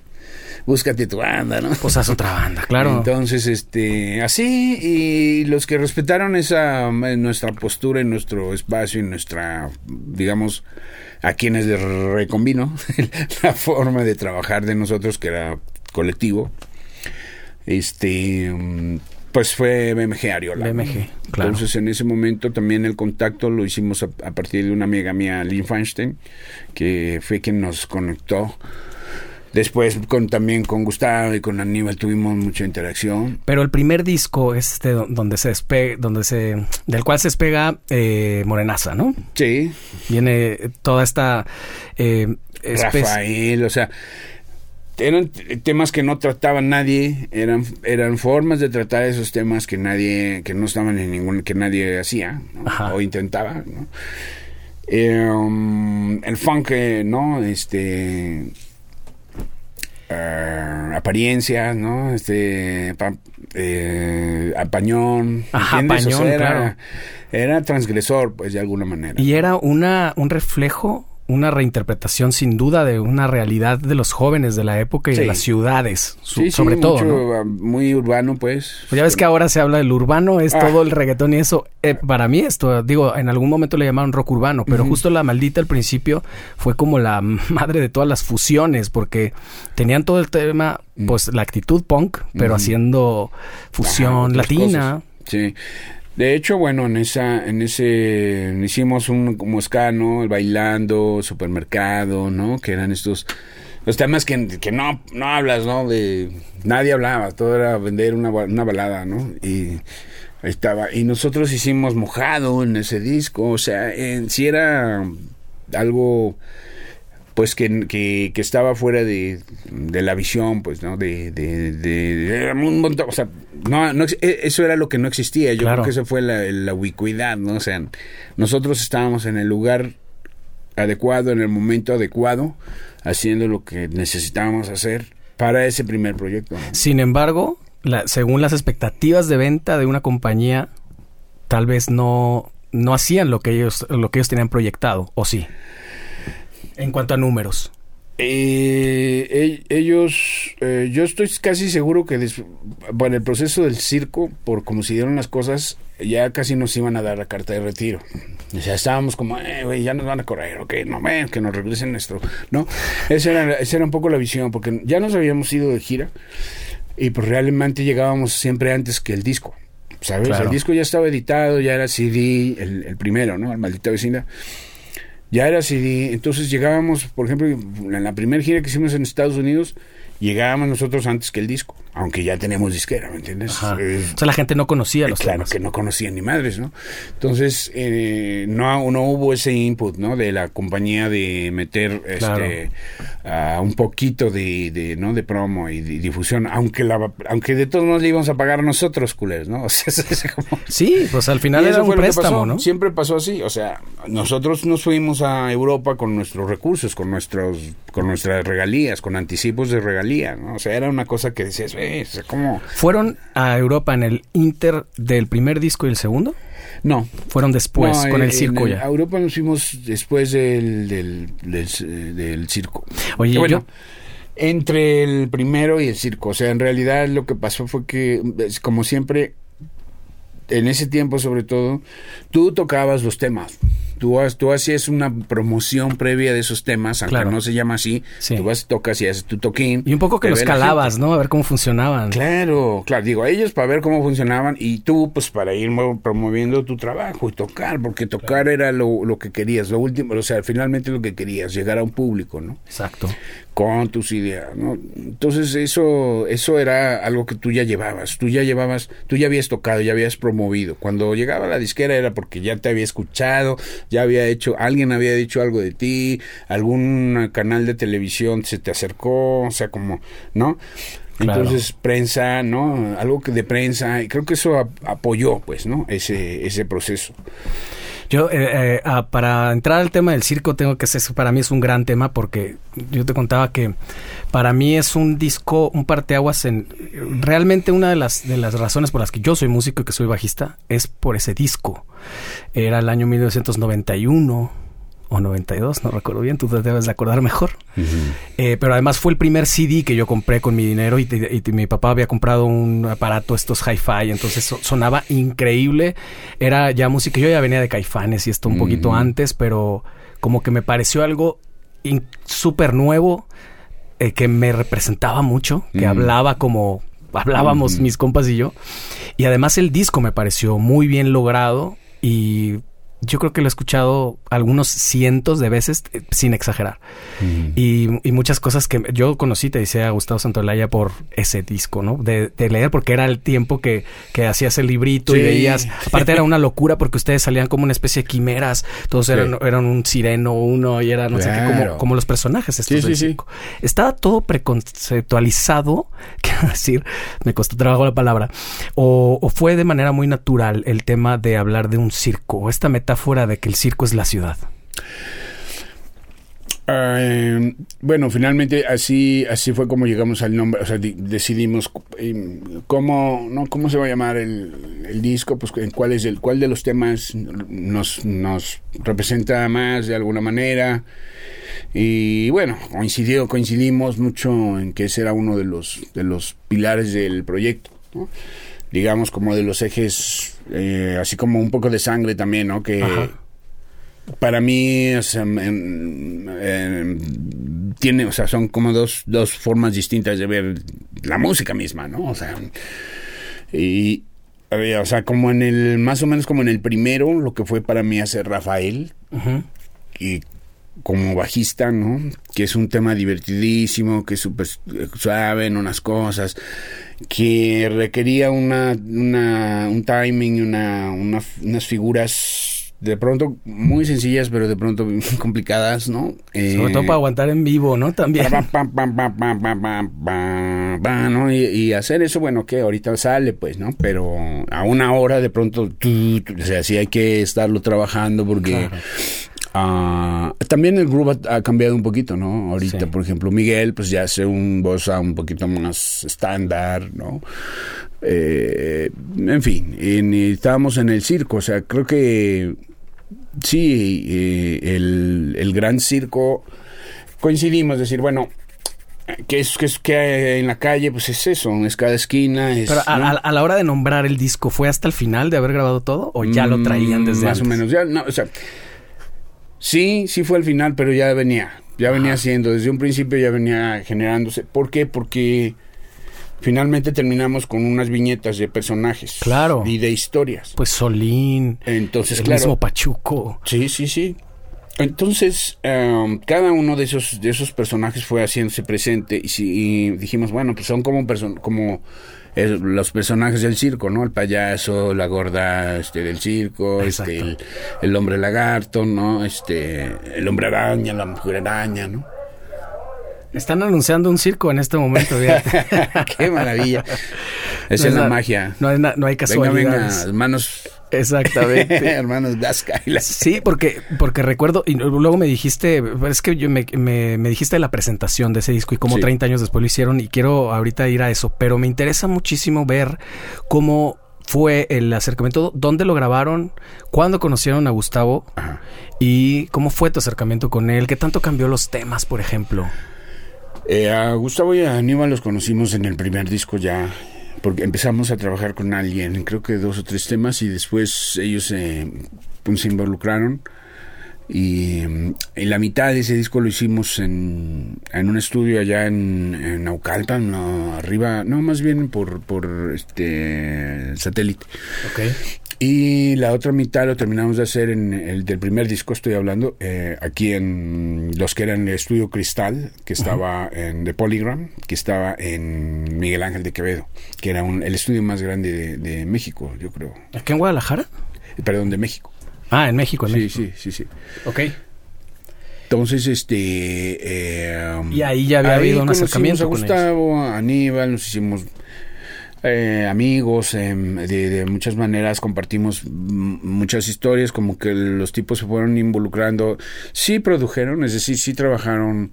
Búscate tu banda, ¿no? Pues haz otra banda, claro. Entonces, este, así, y los que respetaron esa, eh, nuestra postura, en nuestro espacio, en nuestra, digamos, a quienes les reconvino, la forma de trabajar de nosotros, que era colectivo, este, mm, pues fue BMG Ariola. BMG, claro. Entonces, en ese momento también el contacto lo hicimos a, a partir de una amiga mía, Lynn Feinstein, que fue quien nos conectó. Después con, también con Gustavo y con Aníbal tuvimos mucha interacción. Pero el primer disco es este do- donde se despe donde se del cual se despega eh, Morenaza, ¿no? Sí, Viene toda esta eh, Rafael, o sea, eran temas que no trataba nadie, eran eran formas de tratar esos temas que nadie, que no estaban en ningún, que nadie hacía o intentaba, ¿no? Eh, um, el funk, ¿no? Este eh, apariencias, ¿no? Este pa- eh, apañón, Ajá, ¿entiendes? O sea, apañón, era, claro. era transgresor, pues de alguna manera. y era una un reflejo, una reinterpretación sin duda de una realidad de los jóvenes de la época y de las ciudades, su- Sí, sí, sobre todo, mucho, ¿no? ah, muy urbano, pues. Pues ya ves que ahora se habla del urbano, es Ah. todo el reggaetón y eso. Eh, para mí esto, digo, en algún momento le llamaron rock urbano, pero justo la maldita al principio fue como la madre de todas las fusiones, porque tenían todo el tema, pues la actitud punk, pero haciendo fusión Ajá, otras latina. cosas. Sí. De hecho, bueno, en esa, en ese, hicimos un como ska, ¿no? El bailando, supermercado, ¿no? Que eran estos, los temas que, no, no hablas, ¿no? De, nadie hablaba, todo era vender una, una balada, ¿no? Y estaba. Y nosotros hicimos mojado en ese disco, o sea, en, sí era algo pues que, que, que estaba fuera de, de la visión, pues, ¿no? De, de, de- era un montón, o sea, no, e- eso era lo que no existía. Yo Claro. creo que eso fue la, la ubicuidad, ¿no? O sea, nosotros estábamos en el lugar adecuado, en el momento adecuado, haciendo lo que necesitábamos hacer para ese primer proyecto. Sin embargo, la- según las expectativas de venta de una compañía, tal vez no, no hacían lo que ellos, lo que ellos tenían proyectado, o sí. En cuanto a números. Eh, ellos, eh, yo estoy casi seguro que des- bueno, el proceso del circo, por como se dieron las cosas, ya casi nos iban a dar la carta de retiro. O sea, estábamos como, eh, güey, ya nos van a correr, ok, no, ven, que nos regresen nuestro, ¿no? Esa era, esa era un poco la visión, porque ya nos habíamos ido de gira y pues realmente llegábamos siempre antes que el disco, ¿sabes? Claro. El disco ya estaba editado, ya era CD, el, el primero, ¿no? El maldita vecina ya era CD. Entonces llegábamos, por ejemplo, en la primera gira que hicimos en Estados Unidos, llegábamos nosotros antes que el disco, aunque ya tenemos disquera, ¿me entiendes? Eh, O sea, la gente no conocía los claro temas. que no conocían ni madres, ¿no? Entonces, eh, no, no hubo ese input, ¿no? De la compañía de meter Claro. este a un poquito de, de, ¿no? de promo y de difusión, aunque la aunque de todos modos le íbamos a pagar nosotros, culés, ¿no? O sea, es, es como... Sí, pues al final era un préstamo. ¿no? Siempre pasó así, o sea, nosotros nos fuimos a Europa con nuestros recursos, con nuestros con nuestras regalías, con anticipos de ¿no? O sea, era una cosa que decías, eh, ¿cómo? ¿Fueron a Europa en el inter del primer disco y el segundo? No, Fueron después, No, con el circo ya. A Europa nos fuimos después del, del, del, del circo. Oye, bueno, yo- entre el primero y el circo. O sea, en realidad lo que pasó fue que, como siempre, en ese tiempo sobre todo, tú tocabas los temas. Tú, tú hacías una promoción previa de esos temas, aunque Claro. no se llama así. Sí. Tú vas, tocas y haces tu toquín. Y un poco que los calabas. ¿no? A ver cómo funcionaban. Claro, claro, digo, ellos para ver cómo funcionaban y tú pues para ir mo- promoviendo tu trabajo y tocar, porque tocar era lo, lo que querías, lo último, o sea, finalmente lo que querías, llegar a un público, ¿no? Exacto. Con tus ideas, ¿no? Entonces eso, eso era algo que tú ya llevabas, tú ya llevabas, tú ya habías tocado, ya habías promovido. Cuando llegaba la disquera era porque ya te había escuchado, ya había hecho, alguien había dicho algo de ti, algún canal de televisión se te acercó, o sea, como, ¿no? Claro. Entonces, prensa, ¿no? Algo que de prensa, y creo que eso ap- apoyó, pues, ¿no? Ese, ese proceso. Yo, eh, eh, ah, para entrar al tema del circo, tengo que ser, para mí es un gran tema porque yo te contaba que para mí es un disco, un parteaguas en... Realmente una de las, de las razones por las que yo soy músico y que soy bajista es por ese disco. Era el año 1991 o 92, no recuerdo bien, tú te debes de acordar mejor. Eh, pero además fue el primer CD que yo compré con mi dinero y, y- y mi papá había comprado un aparato, estos hi-fi, entonces so- sonaba increíble. Era ya música, yo ya venía de Caifanes y esto un poquito antes, pero como que me pareció algo súper nuevo eh, que me representaba mucho, que hablaba como hablábamos mis compas y yo. Y además el disco me pareció muy bien logrado y yo creo que lo he escuchado algunos cientos de veces eh, sin exagerar. Y, y muchas cosas que yo conocí, te decía Gustavo Santolaya, por ese disco, ¿no? De, de leer, porque era el tiempo que, que hacías el librito y veías. Aparte, era una locura porque ustedes salían como una especie de quimeras. Todos Sí. eran, eran un sireno, uno, y era no sé qué, como, los personajes estos Sí, del circo. Estaba todo preconceptualizado, quiero decir, me costó trabajo la palabra, o, o fue de manera muy natural el tema de hablar de un circo, esta metáfora de que el circo es la ciudad. Eh, bueno, finalmente así así fue como llegamos al nombre, o sea, di- decidimos eh, cómo no cómo se va a llamar el, el disco, pues en cuál es el cuál de los temas nos nos representa más de alguna manera. Y bueno, coincidió coincidimos mucho en que ese era uno de los de los pilares del proyecto, ¿no? digamos como de los ejes eh, así como un poco de sangre también, ¿no? Que Ajá. para mí o sea, tiene, o sea, son como dos, dos formas distintas de ver la música misma, ¿no? O sea, y o sea, como en el, más o menos como en el primero, lo que fue para mí hacer Rafael, y como bajista, ¿no? Que es un tema divertidísimo, que es súper suave en unas cosas, que requería una, una un timing, una, una, unas figuras de pronto muy sencillas, pero de pronto complicadas, ¿no? Sobre todo eh, para aguantar en vivo, ¿no? También. ¿no? Y, y, hacer eso, bueno, que ahorita sale, pues, ¿no? Pero a una hora de pronto, tú, o sea, sí hay que estarlo trabajando porque ah, también el groove ha, ha cambiado un poquito, ¿no? Ahorita, Sí. por ejemplo, Miguel, pues ya hace un bossa un poquito más estándar, ¿no? Eh, en fin, en- estábamos en el circo, o sea, creo que sí, eh, el, el gran circo coincidimos, decir, bueno, ¿qué es, qué es que hay en la calle? Pues es eso, es cada esquina. Es, Pero a, ¿no? a- a la hora de nombrar el disco, ¿fue hasta el final de haber grabado todo? ¿O ya lo traían Mm, desde Más antes? o menos, ya, no, o sea, sí, sí fue el final, pero ya venía, ya venía siendo, desde un principio ya venía generándose. ¿Por qué? Porque finalmente terminamos con unas viñetas de personajes. Claro. Y de historias. Pues Solín, Entonces, el claro. mismo Pachuco. Sí, sí, sí. Entonces, em, cada uno de esos, de esos personajes fue haciéndose presente y, si, y dijimos, bueno, pues son como, person como eh, los personajes del circo, ¿no? El payaso, la gorda este, del circo, este, el, el, hombre lagarto, ¿no? Este, el hombre araña, la mujer araña, ¿no? Están anunciando un circo en este momento. Qué maravilla. Esa es, la, magia. No hay, no hay casualidades. Venga, venga, hermanos. Exactamente. hermanos Gasca. Sí, porque, porque recuerdo, y luego me dijiste, es que yo me, me, me dijiste la presentación de ese disco y cómo sí. 30 años después lo hicieron y quiero ahorita ir a eso, pero me interesa muchísimo ver cómo fue el acercamiento, dónde lo grabaron, cuándo conocieron a Gustavo Ajá. y cómo fue tu acercamiento con él, qué tanto cambió los temas, por ejemplo. Eh, a Gustavo y a Aníbal los conocimos en el primer disco ya, porque empezamos a trabajar con alguien, creo que dos o tres temas, y después ellos eh, pues, se involucraron. Y en la mitad de ese disco lo hicimos en, en un estudio allá en, en Naucalpan, no, arriba, no, más bien por, por este satélite. Okay. Y la otra mitad lo terminamos de hacer en el del primer disco, estoy hablando, eh, aquí en los que eran el estudio Cristal, que estaba uh -huh. en The Polygram, que estaba en Miguel Ángel de Quevedo, que era un, el estudio más grande de, de, México, yo creo. ¿Aquí en Guadalajara? Perdón, de México. Ah, en México, en sí, México. Sí, sí, sí. Ok. Entonces, este... Eh, y ahí ya había habido un acercamiento a Gustavo, a Aníbal, nos hicimos eh, amigos, eh, de, de, muchas maneras compartimos muchas historias, como que los tipos se fueron involucrando, sí produjeron, es decir, sí trabajaron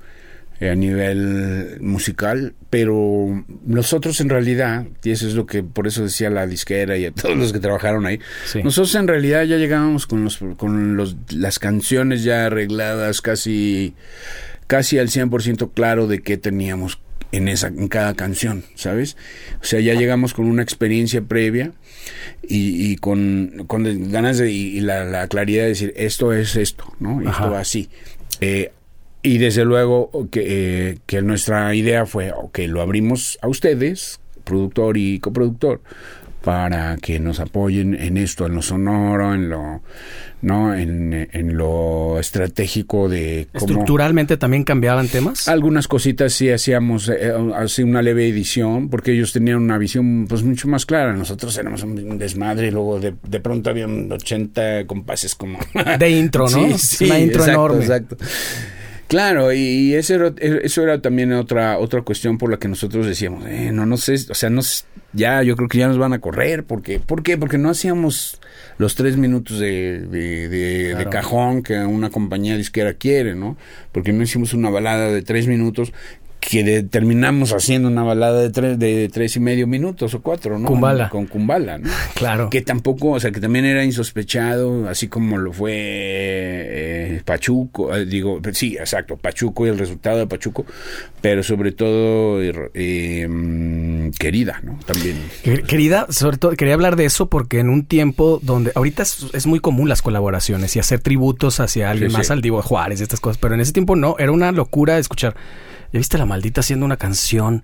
eh, a nivel musical, pero nosotros en realidad, y eso es lo que por eso decía la disquera y a todos los que trabajaron ahí, sí. nosotros en realidad ya llegábamos con, los, con los, las canciones ya arregladas, casi, casi al 100% claro de qué teníamos en esa en cada canción, ¿sabes? O sea, ya llegamos con una experiencia previa y, y con, con, ganas de y, la, la, claridad de decir esto es esto, ¿no? Y esto va así. Eh, y desde luego que, eh, que nuestra idea fue, ok, lo abrimos a ustedes, productor y coproductor, para que nos apoyen en esto, en lo sonoro, en lo, no, en, en lo estratégico de cómo estructuralmente también cambiaban temas. Algunas cositas sí hacíamos eh, así una leve edición, porque ellos tenían una visión pues mucho más clara. Nosotros éramos un desmadre, y luego de, de pronto había 80 compases como de intro, ¿no? Sí, sí, una intro exacto, enorme. Exacto. Claro, y ese era, eso era también otra otra cuestión por la que nosotros decíamos, eh, no, no sé, o sea, no, ya yo creo que ya nos van a correr, porque, ¿por qué? Porque no hacíamos los tres minutos de, de, de, claro. de cajón que una compañía disquera quiere, ¿no? Porque no hicimos una balada de tres minutos que de, terminamos haciendo una balada de tres, de tres y medio minutos o cuatro, ¿no? Kumbala. Con Kumbala, ¿no? Claro. Que tampoco, o sea, que también era insospechado, así como lo fue eh, Pachuco, eh, digo, sí, exacto, Pachuco y el resultado de Pachuco, pero sobre todo eh, querida, ¿no? También. Querida, sobre todo, quería hablar de eso porque en un tiempo donde, ahorita es, es muy común las colaboraciones y hacer tributos hacia alguien sí, más sí. al Divo Juárez y estas cosas, pero en ese tiempo no, era una locura escuchar ¿Ya viste la maldita haciendo una canción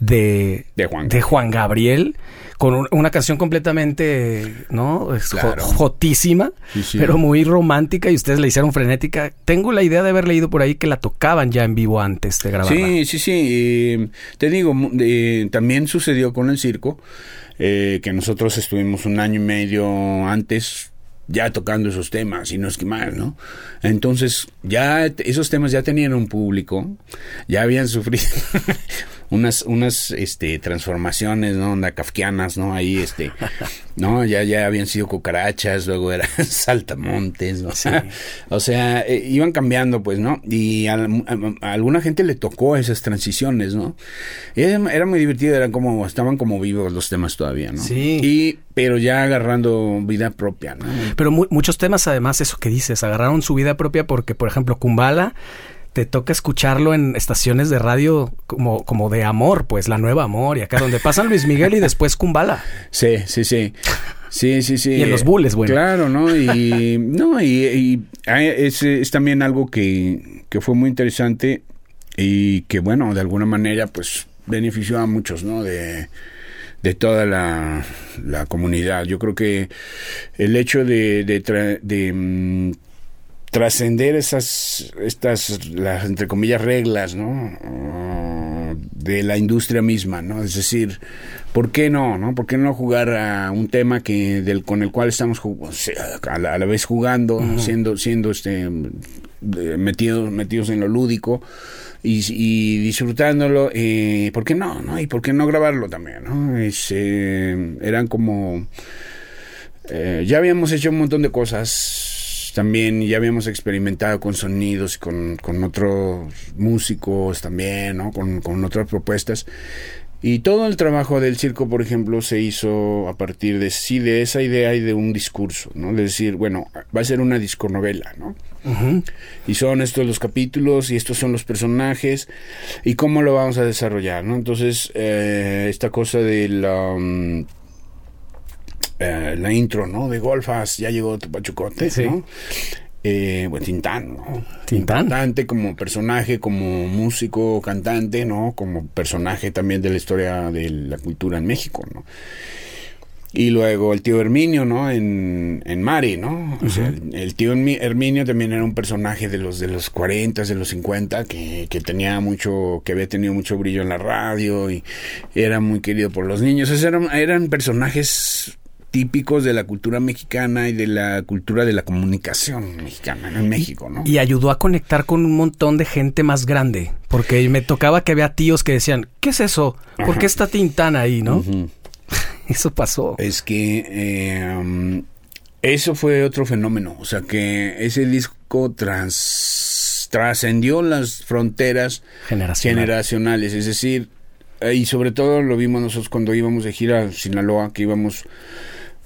de, de, Juan. de Juan Gabriel? Con un, una canción completamente, ¿no? Es claro. jotísima, sí, sí. pero muy romántica y ustedes la hicieron frenética. Tengo la idea de haber leído por ahí que la tocaban ya en vivo antes de grabarla. Sí, sí, sí. Eh, te digo, eh, también sucedió con el circo, eh, que nosotros estuvimos un año y medio antes ya tocando esos temas, y no es que más, ¿no? Entonces, ya esos temas ya tenían un público, ya habían sufrido unas, unas este, transformaciones, ¿no? Onda kafkianas, ¿no? Ahí, este, ¿no? Ya, ya habían sido cucarachas, luego eran saltamontes, ¿no? Sí. o sea, eh, iban cambiando, pues, ¿no? Y a, a, a, alguna gente le tocó esas transiciones, ¿no? Y era, era, muy divertido, eran como, estaban como vivos los temas todavía, ¿no? Sí. Y, pero ya agarrando vida propia, ¿no? Pero mu muchos temas, además, eso que dices, agarraron su vida propia porque, por ejemplo, Kumbala te toca escucharlo en estaciones de radio como, como de amor, pues la nueva amor, y acá donde pasan Luis Miguel y después Kumbala. Sí, sí, sí. Sí, sí, sí. Y en los bules, bueno. Claro, ¿no? Y, no, y, y es, es, también algo que, que fue muy interesante y que, bueno, de alguna manera, pues benefició a muchos, ¿no? De, de toda la, la, comunidad. Yo creo que el hecho de, de, de, de trascender esas, estas, las, entre comillas, reglas, ¿no? Uh, de la industria misma, ¿no? Es decir, ¿por qué no, no? ¿Por qué no jugar a un tema que del con el cual estamos a la, a la vez jugando, siendo, siendo este metidos, metidos en lo lúdico y, y disfrutándolo, eh, ¿por qué no, no? Y por qué no grabarlo también, ¿no? Es, eh, eran como eh, ya habíamos hecho un montón de cosas también ya habíamos experimentado con sonidos con, con otros músicos también, ¿no? Con, con, otras propuestas. Y todo el trabajo del circo, por ejemplo, se hizo a partir de sí, de esa idea y de un discurso, ¿no? De decir, bueno, va a ser una disconovela, ¿no? Y son estos los capítulos y estos son los personajes y cómo lo vamos a desarrollar, ¿no? Entonces, eh, esta cosa de la... Um, eh, la intro, ¿no? De Golfas, ya llegó tu pachucote, ¿no? Eh, bueno, Tintán, ¿no? Tintán. Cantante como personaje, como músico, cantante, ¿no? Como personaje también de la historia de la cultura en México, ¿no? Y luego el tío Herminio, ¿no? En, en Mari, ¿no? O sea, el, tío Herminio también era un personaje de los de los 40, de los 50, que, que tenía mucho, que había tenido mucho brillo en la radio y era muy querido por los niños. O eran, eran personajes típicos de la cultura mexicana y de la cultura de la comunicación mexicana en México, ¿no? Y ayudó a conectar con un montón de gente más grande, porque me tocaba que había tíos que decían, ¿qué es eso? ¿Por qué está Tintana ahí, no? eso pasó. Es que eh, um, eso fue otro fenómeno, o sea que ese disco trans, trascendió las fronteras generacionales, es decir, eh, y sobre todo lo vimos nosotros cuando íbamos de gira a Sinaloa, que íbamos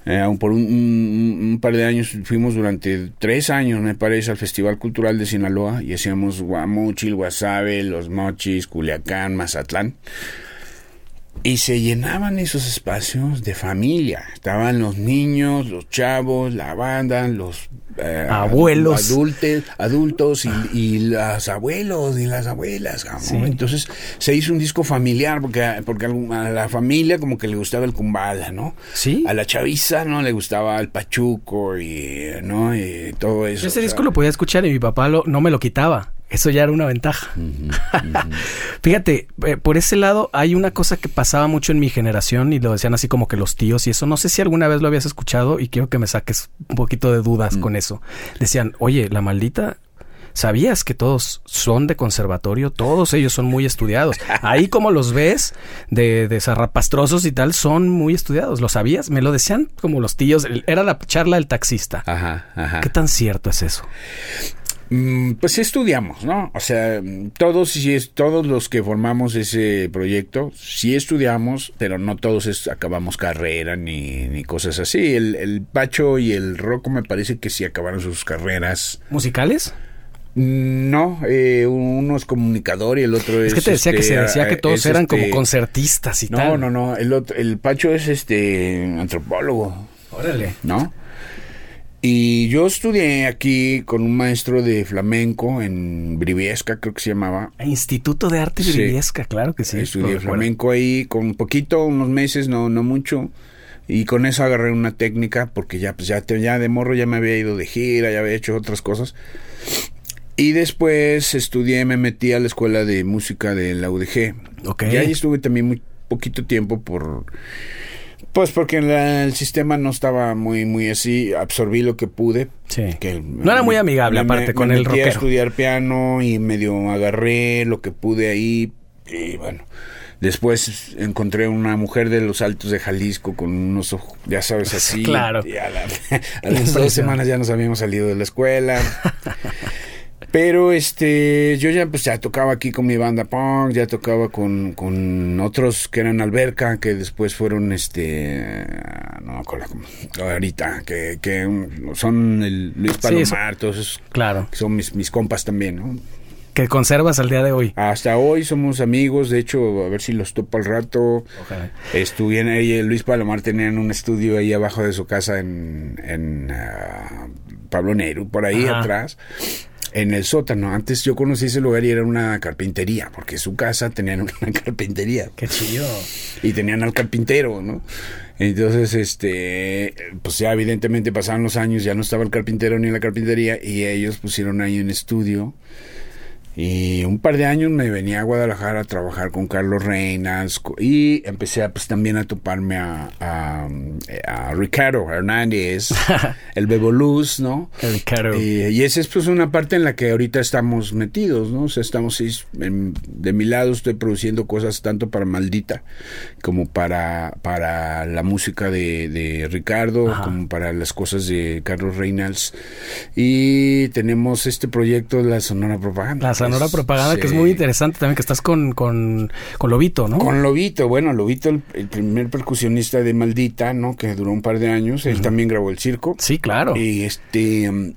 eh, por un, par de años, fuimos durante tres años, me parece, al Festival Cultural de Sinaloa y hacíamos Guamuchil, Guasave, Los Mochis, Culiacán, Mazatlán. Y se llenaban esos espacios de familia. Estaban los niños, los chavos, la banda, los eh, abuelos. Adultos, adultos y, y los abuelos y las abuelas. Entonces se hizo un disco familiar porque, porque a la familia como que le gustaba el cumbala, ¿no? Sí. A la chaviza, ¿no? Le gustaba el pachuco y, ¿no? y todo eso. Ese disco lo podía escuchar y mi papá lo, no me lo quitaba. Eso ya era una ventaja. Fíjate, eh, por ese lado hay una cosa que pasaba mucho en mi generación y lo decían así como que los tíos y eso. No sé si alguna vez lo habías escuchado y quiero que me saques un poquito de dudas mm. con eso. Decían, oye, la maldita ¿Sabías que todos son de conservatorio? Todos ellos son muy estudiados. Ahí como los ves, de, de zarrapastrosos y tal, son muy estudiados. ¿Lo sabías? Me lo decían como los tíos. Era la charla del taxista. Ajá, ajá. ¿Qué tan cierto es eso? Mm, pues estudiamos, ¿no? O sea, todos y es, todos los que formamos ese proyecto, sí estudiamos, pero no todos acabamos carrera ni, ni cosas así. El, el, Pacho y el Rocco me parece que sí acabaron sus carreras. ¿Musicales? Mm, no, eh, uno es comunicador y el otro es. Es que te decía que se este, decía que todos eran como este, concertistas y tal. No, no, no. El, otro, el Pacho es este antropólogo. Órale. ¿No? Y yo estudié aquí con un maestro de flamenco en Briviesca, creo que se llamaba. Instituto de Arte Briviesca, claro que sí. Estudié flamenco ahí con un poquito, unos meses, no, no mucho. Y con eso agarré una técnica porque ya, pues ya, ya de morro ya me había ido de gira, ya había hecho otras cosas. Y después estudié, me metí a la escuela de música de la UDG. Okay. Y ahí estuve también muy poquito tiempo por pues porque el sistema no estaba muy muy así, absorbí lo que pude. Sí. Que no era muy amigable aparte con el rockero. a estudiar piano y medio agarré lo que pude ahí y bueno. Después encontré una mujer de los Altos de Jalisco con unos ojos, ya sabes, así. claro. Y a, a las dos semanas ya nos habíamos salido de la escuela. Pero este, yo ya pues ya tocaba aquí con mi banda punk, ya tocaba con, con otros que eran Alberca, que después fueron este, no me acuerdo ahorita, que, que son el Luis Palomar, todos esos, claro. que son mis, mis compas también, ¿no? Que conservas al día de hoy. Hasta hoy somos amigos, de hecho, a ver si los topo al rato. Ojalá. Estuvieron ahí, Luis Palomar tenían un estudio ahí abajo de su casa en, en uh, Pablo Neru, por ahí Ajá. atrás en el sótano. Antes yo conocí ese lugar y era una carpintería, porque su casa tenían una carpintería. Qué chido. Y tenían al carpintero, ¿no? Entonces, este, pues ya evidentemente pasaron los años, ya no estaba el carpintero ni la carpintería y ellos pusieron ahí un estudio y un par de años me venía a Guadalajara a trabajar con Carlos Reinas y empecé a, pues, también a toparme a, a, Ricardo Hernández, el Beboluz, ¿no? El Ricardo. Y, esa es pues una parte en la que ahorita estamos metidos, ¿no? O sea, estamos, de mi lado estoy produciendo cosas tanto para Maldita como para, para la música de, Ricardo, como para las cosas de Carlos Reynals. Y tenemos este proyecto de la Sonora Propaganda. La Sonora Propaganda, que es muy interesante también, que estás con, con, con Lobito, ¿no? Con Lobito, bueno, Lobito, el, primer percusionista de Maldita, ¿no? Que duró un par de años, él también grabó el circo. Sí, claro. Y este... Mm,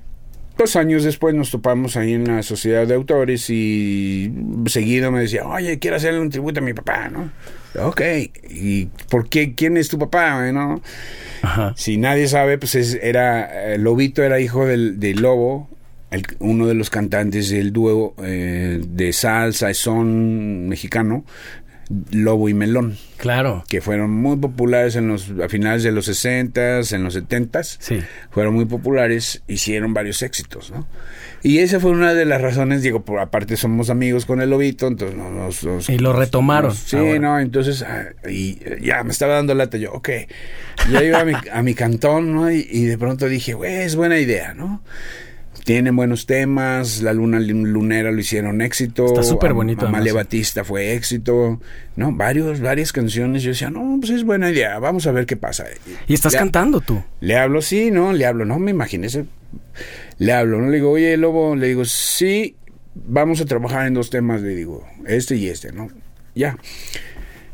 dos años después nos topamos ahí en la sociedad de autores y seguido me decía, oye, quiero hacerle un tributo a mi papá, ¿no? Ok, ¿y por qué? ¿Quién es tu papá? ¿no? Si nadie sabe, pues era, eh, Lobito era hijo del, del Lobo, uno de los cantantes del dúo eh, de salsa son mexicano, Lobo y Melón. Claro. Que fueron muy populares en los, a finales de los 60 en los 70 Sí. Fueron muy populares, hicieron varios éxitos, ¿no? Y esa fue una de las razones, digo, por aparte somos amigos con el Lobito, entonces nos... y lo retomaron. sí, no, entonces, ah, y ya me estaba dando lata, yo, ok. Ya iba a mi, a mi cantón, ¿no? Y, y de pronto dije, güey, es buena idea, ¿no? Tienen buenos temas, La Luna Lunera lo hicieron éxito. Está súper bonito. Amalia Batista fue éxito, ¿no? Varios, varias canciones. Yo decía, no, pues es buena idea, vamos a ver qué pasa. ¿Y estás cantando tú? Le hablo, sí, ¿no? Le hablo, no me imagines. Le hablo, ¿no? Le digo, oye, Lobo, le digo, sí, vamos a trabajar en dos temas, le digo, este y este, ¿no? Ya.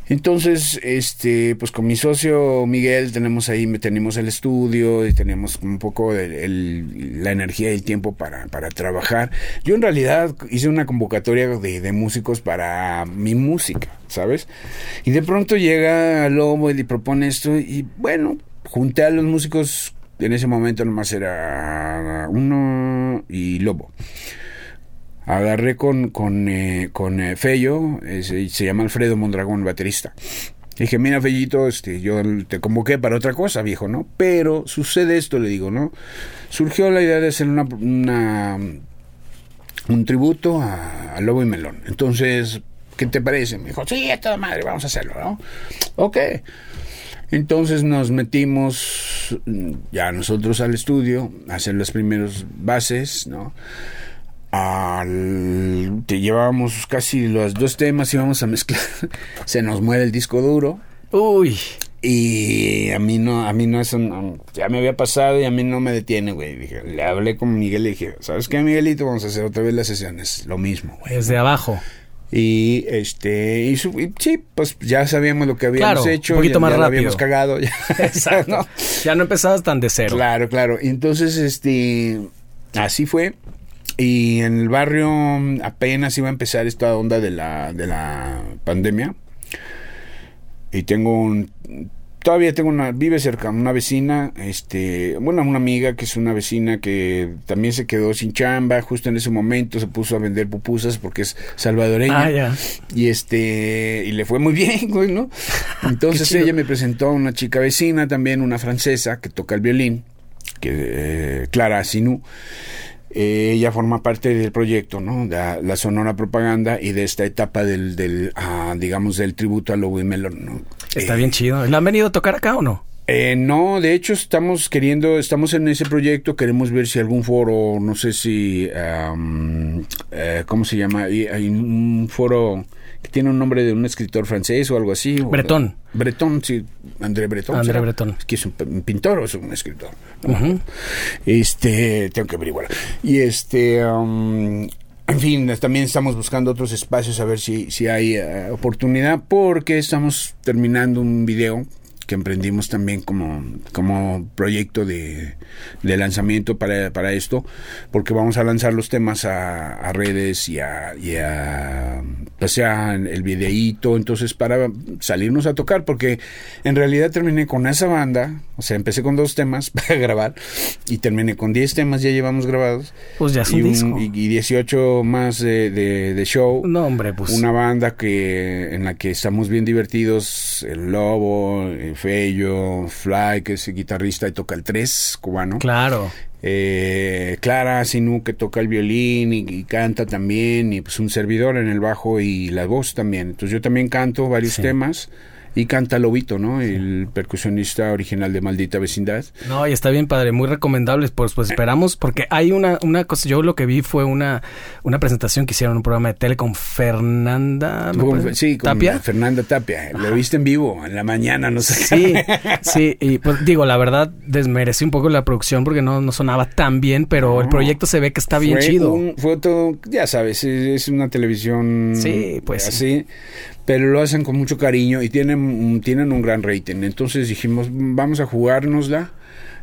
Entonces, este, pues con mi socio Miguel tenemos ahí, tenemos el estudio y tenemos un poco la energía y el tiempo para, para trabajar. Yo en realidad hice una convocatoria de, de músicos para mi música, ¿sabes? Y de pronto llega Lobo y le propone esto y bueno, junté a los músicos, en ese momento nomás era uno y Lobo agarré con, con, eh, con eh, Fello, se llama Alfredo Mondragón, baterista. Dije, mira, Fellito, este, yo te convoqué para otra cosa, viejo, ¿no? Pero sucede esto, le digo, ¿no? Surgió la idea de hacer una, una un tributo a, Lobo y Melón. Entonces, ¿qué te parece? Me dijo, sí, es toda madre, vamos a hacerlo, ¿no? Ok. Entonces nos metimos ya nosotros al estudio a hacer las primeras bases, ¿no? Al, te llevábamos casi los dos temas íbamos a mezclar. Se nos muere el disco duro. Uy. Y a mí no a mí no eso ya me había pasado y a mí no me detiene güey. Dije, le hablé con Miguel y le dije sabes qué Miguelito vamos a hacer otra vez las sesiones. Lo mismo güey. Desde abajo. Y este y, sí pues ya sabíamos lo que habíamos hecho un poquito ya, más ya rápido. habíamos cagado ya, Exacto. ¿no? ya no empezabas tan de cero. Claro claro. Entonces este así fue y en el barrio apenas iba a empezar esta onda de la, de la pandemia. Y tengo un... Todavía tengo una... Vive cerca, una vecina, este... Bueno, una amiga que es una vecina que también se quedó sin chamba. Justo en ese momento se puso a vender pupusas porque es salvadoreña. Ah, ya. Y este... Y le fue muy bien, güey, ¿no? Entonces ella me presentó a una chica vecina también, una francesa que toca el violín. Que, eh, Clara Sinú eh, ella forma parte del proyecto, ¿no? La, la Sonora Propaganda y de esta etapa del, del ah, digamos, del tributo a y Melon, ¿no? Está bien chido. ¿La han venido a tocar acá o no? Eh, no, de hecho estamos queriendo, estamos en ese proyecto, queremos ver si algún foro, no sé si, eh, ¿cómo se llama? Hay un foro tiene un nombre de un escritor francés o algo así. Bretón. Bretón, sí, André Bretón. André Bretón. Es que es un, pintor o es un escritor. Este, tengo que averiguar. Y este, um, en fin, también estamos buscando otros espacios a ver si, si hay eh, oportunidad porque estamos terminando un video que emprendimos también como, como proyecto de, de lanzamiento para, para, esto, porque vamos a lanzar los temas a, a redes y a, y a o sea, el videíto, entonces para salirnos a tocar, porque en realidad terminé con esa banda, o sea, empecé con dos temas para grabar y terminé con 10 temas, ya llevamos grabados. Pues ya es un y, disco. y, y 18 más de, de, de, show. No, hombre, pues. Una banda que en la que estamos bien divertidos, el Lobo, Fello, Fly, que es guitarrista y toca el 3 cubano. Claro. Eh, Clara Sinú, que toca el violín y, y, canta también, y pues un servidor en el bajo y la voz también. Entonces yo también canto varios Sí. temas y canta Lobito, ¿no? El percusionista original de Maldita Vecindad. No, y está bien padre, muy recomendable. Pues, pues esperamos, porque hay una, una cosa, yo lo que vi fue una, una presentación que hicieron en un programa de tele con Fernanda ¿me Con- sí, con Tapia. Fernanda Tapia. Lo viste en vivo en la mañana, no sé. Sí, sí, y pues digo, la verdad desmerecí un poco la producción porque no, no sonaba tan bien, pero el proyecto se ve que está bien Fue chido. un- fue todo, ya sabes, es, es una televisión Sí, pues sí. Pero lo hacen con mucho cariño y tienen, un- tienen un gran rating. Entonces dijimos, vamos a jugárnosla.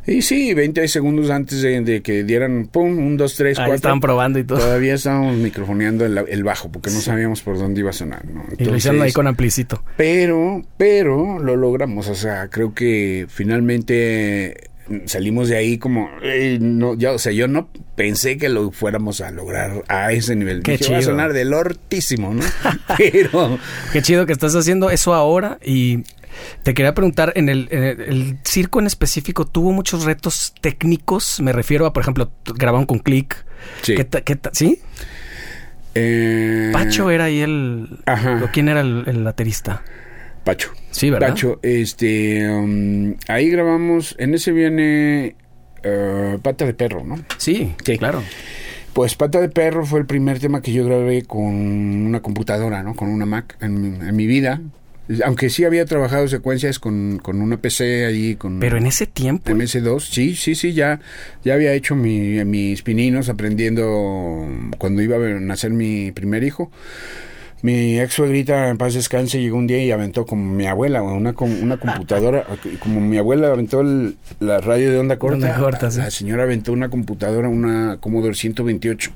Y sí, 20 segundos antes de, de que dieran, pum, un, dos, tres, Ahí cuatro. estaban probando y todo. Todavía estábamos microfoneando el, el bajo porque no sabíamos por dónde iba a sonar. ¿no? y lo hicieron ahí Entonces, con amplicito. pero, pero lo logramos. O sea, creo que finalmente salimos de ahí como eh, no ya o sea yo no pensé que lo fuéramos a lograr a ese nivel Qué Dije, va a chido. sonar del hortísimo no pero Qué chido que estás haciendo eso ahora y te quería preguntar, en el, en el- el circo en específico, ¿tuvo muchos retos técnicos? Me refiero a, por ejemplo, grabaron con Click. sí ¿Qué ta- qué ta- ¿Sí? Eh, Pacho era ahí el... Ajá. ¿o ¿Quién era el, el baterista? Pacho Sí, ¿verdad? Pacho este um, ahí grabamos en ese viene eh, pata de perro no Sí, Sí. claro. Pues Pata de Perro fue el primer tema que yo grabé con una computadora, ¿no? Con una Mac en, en mi vida. Aunque sí había trabajado secuencias con, con una PC ahí, con Pero en ese tiempo... MS2, sí, sí, sí, ya, ya había hecho mi, mis pininos aprendiendo cuando iba a nacer mi primer hijo. Mi ex suegrita, en paz descanse, llegó un día y aventó como mi abuela, una, una computadora, como mi abuela aventó el- la radio de onda corta, Onda corta, sí. la señora aventó una computadora, una Commodore 128,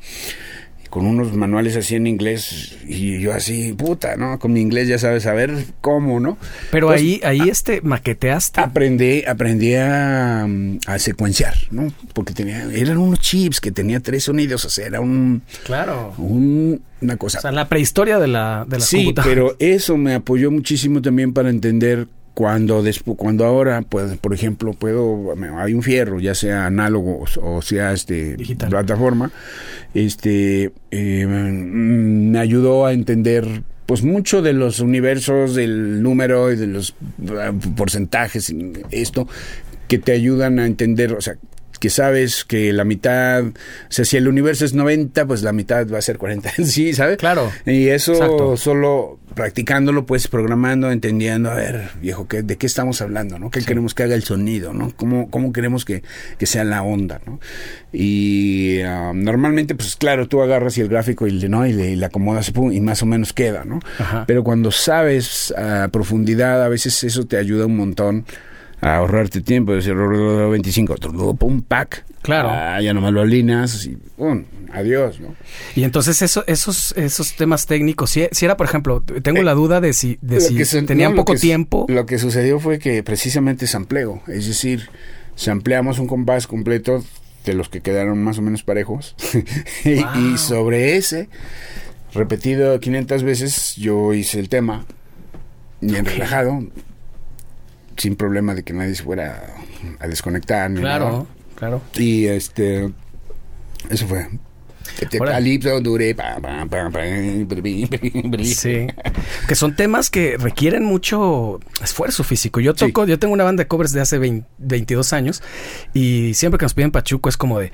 con unos manuales así en inglés, y yo así, puta, ¿no? Con mi inglés ya sabes saber cómo, ¿no? Pero Pues, ahí, ahí este, maqueteaste. Aprendí, aprendí a, a secuenciar, ¿no? Porque tenía, eran unos chips que tenía tres sonidos, o sea, era un, Claro. un- una cosa. O sea, la prehistoria de la, de la sí, computadora. pero eso me apoyó muchísimo también para entender cuando despu- cuando ahora, pues, por ejemplo, puedo, hay un fierro, ya sea análogo o, sea este Digital. plataforma, este eh, mm, me ayudó a entender pues mucho de los universos del número y de los eh, porcentajes esto que te ayudan a entender, o sea, que sabes que la mitad, o sea, si el universo es 90, pues la mitad va a ser 40, sí, ¿sabes? Claro. Y eso Exacto. solo practicándolo, pues programando, entendiendo, a ver, viejo, ¿qué, ¿de qué estamos hablando? ¿no? ¿Qué queremos que haga el sonido? ¿no? ¿Cómo, cómo queremos que, que sea la onda? ¿no? Y ah, normalmente, pues claro, tú agarras y el gráfico y, le- ¿no? y, le, y le acomodas pum, y más o menos queda, ¿no? Ajá. Pero cuando sabes a profundidad, a veces eso te ayuda un montón a ahorrarte tiempo, decir 25, pum, pack. Claro. Ah, ya nomás lo alineas y pum, adiós, ¿no? Y entonces eso, esos, esos temas técnicos, si, si era, por ejemplo, tengo la duda de si, de si se- tenían no, poco que tiempo. Lo que sucedió fue que precisamente sampleo, es decir, sampleamos un compás completo de los que quedaron más o menos parejos y, Wow. y sobre ese repetido 500 veces yo hice el tema bien relajado sin problema de que nadie se fuera a desconectar ni nada. Claro, claro. y este eso fue. Calipso, dure. Sí. Que son temas que requieren mucho esfuerzo físico. Yo Sí. toco, yo tengo una banda de covers de hace 20 22 años y siempre que nos piden Pachuco es como de, "Uf,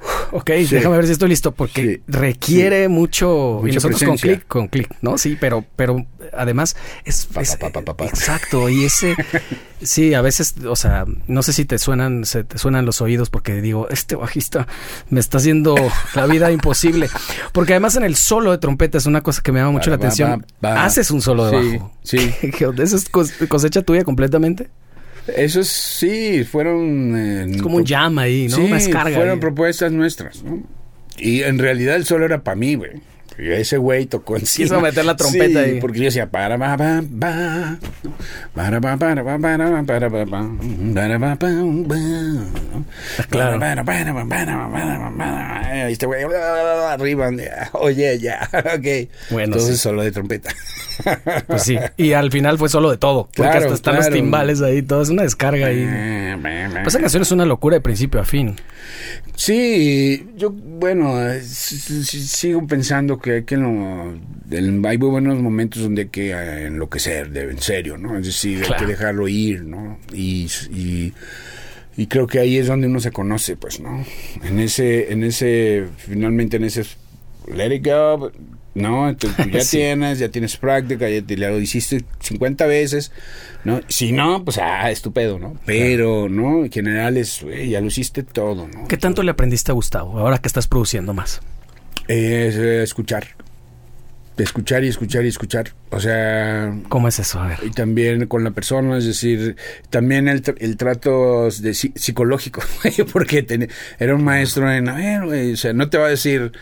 ok, Sí. déjame ver si estoy listo porque Sí. requiere mucho, y nosotros con clic, con clic, ¿no? Sí, pero, pero además es, Pa, es- pa, pa, pa, pa. exacto y ese, sí, a veces, o sea, no sé si te suenan, se te suenan los oídos porque digo, este bajista me está haciendo la vida imposible, porque además en el solo de trompeta es una cosa que me llama mucho la atención. Haces un solo de Sí, bajo. sí. ¿Eso es cos- cosecha tuya completamente? Esos sí, fueron... eh, Es como un jam ahí, ¿no? Sí, Una descarga. fueron ahí. propuestas nuestras, ¿no? Y en realidad el solo era para mí, güey. Y ese güey tocó encima. Quiso meter la trompeta Sí, ahí. porque yo decía, para, para, para, para, para, ba, ba, para, ba, ba, ba, Claro. para, para, para, para, para. Y este güey, arriba, oye, ya, ok. Bueno, Entonces sí. solo de trompeta. Pues sí. Y al final fue solo de todo. Porque Claro, hasta están claro. los timbales ahí, todo. Es una descarga ahí. Pues esa canción es una locura de principio a fin. Sí, yo, bueno, eh, sigo pensando que hay que el- hay muy buenos momentos donde hay que eh, enloquecer, de, en serio, ¿no? Es decir, hay que dejarlo ir, ¿no? Y, y, y creo que ahí es donde uno se conoce, pues, ¿no? En ese, en ese, finalmente en ese, let it go, ¿no? Entonces, tú ya Sí. tienes, ya tienes práctica, ya te lo hiciste 50 veces, ¿no? Si no, pues, ah, estupendo, ¿no? Pero, ¿no? En general es, ya lo hiciste todo, ¿no? ¿Qué tanto le aprendiste a Gustavo ahora que estás produciendo más? Es eh, escuchar. Escuchar y escuchar y escuchar. O sea, ¿Cómo es eso? A ver. y también con la persona, es decir, también el, el trato de psi- psicológico, porque ten- era un maestro en, a ver, o sea, no te va a decir,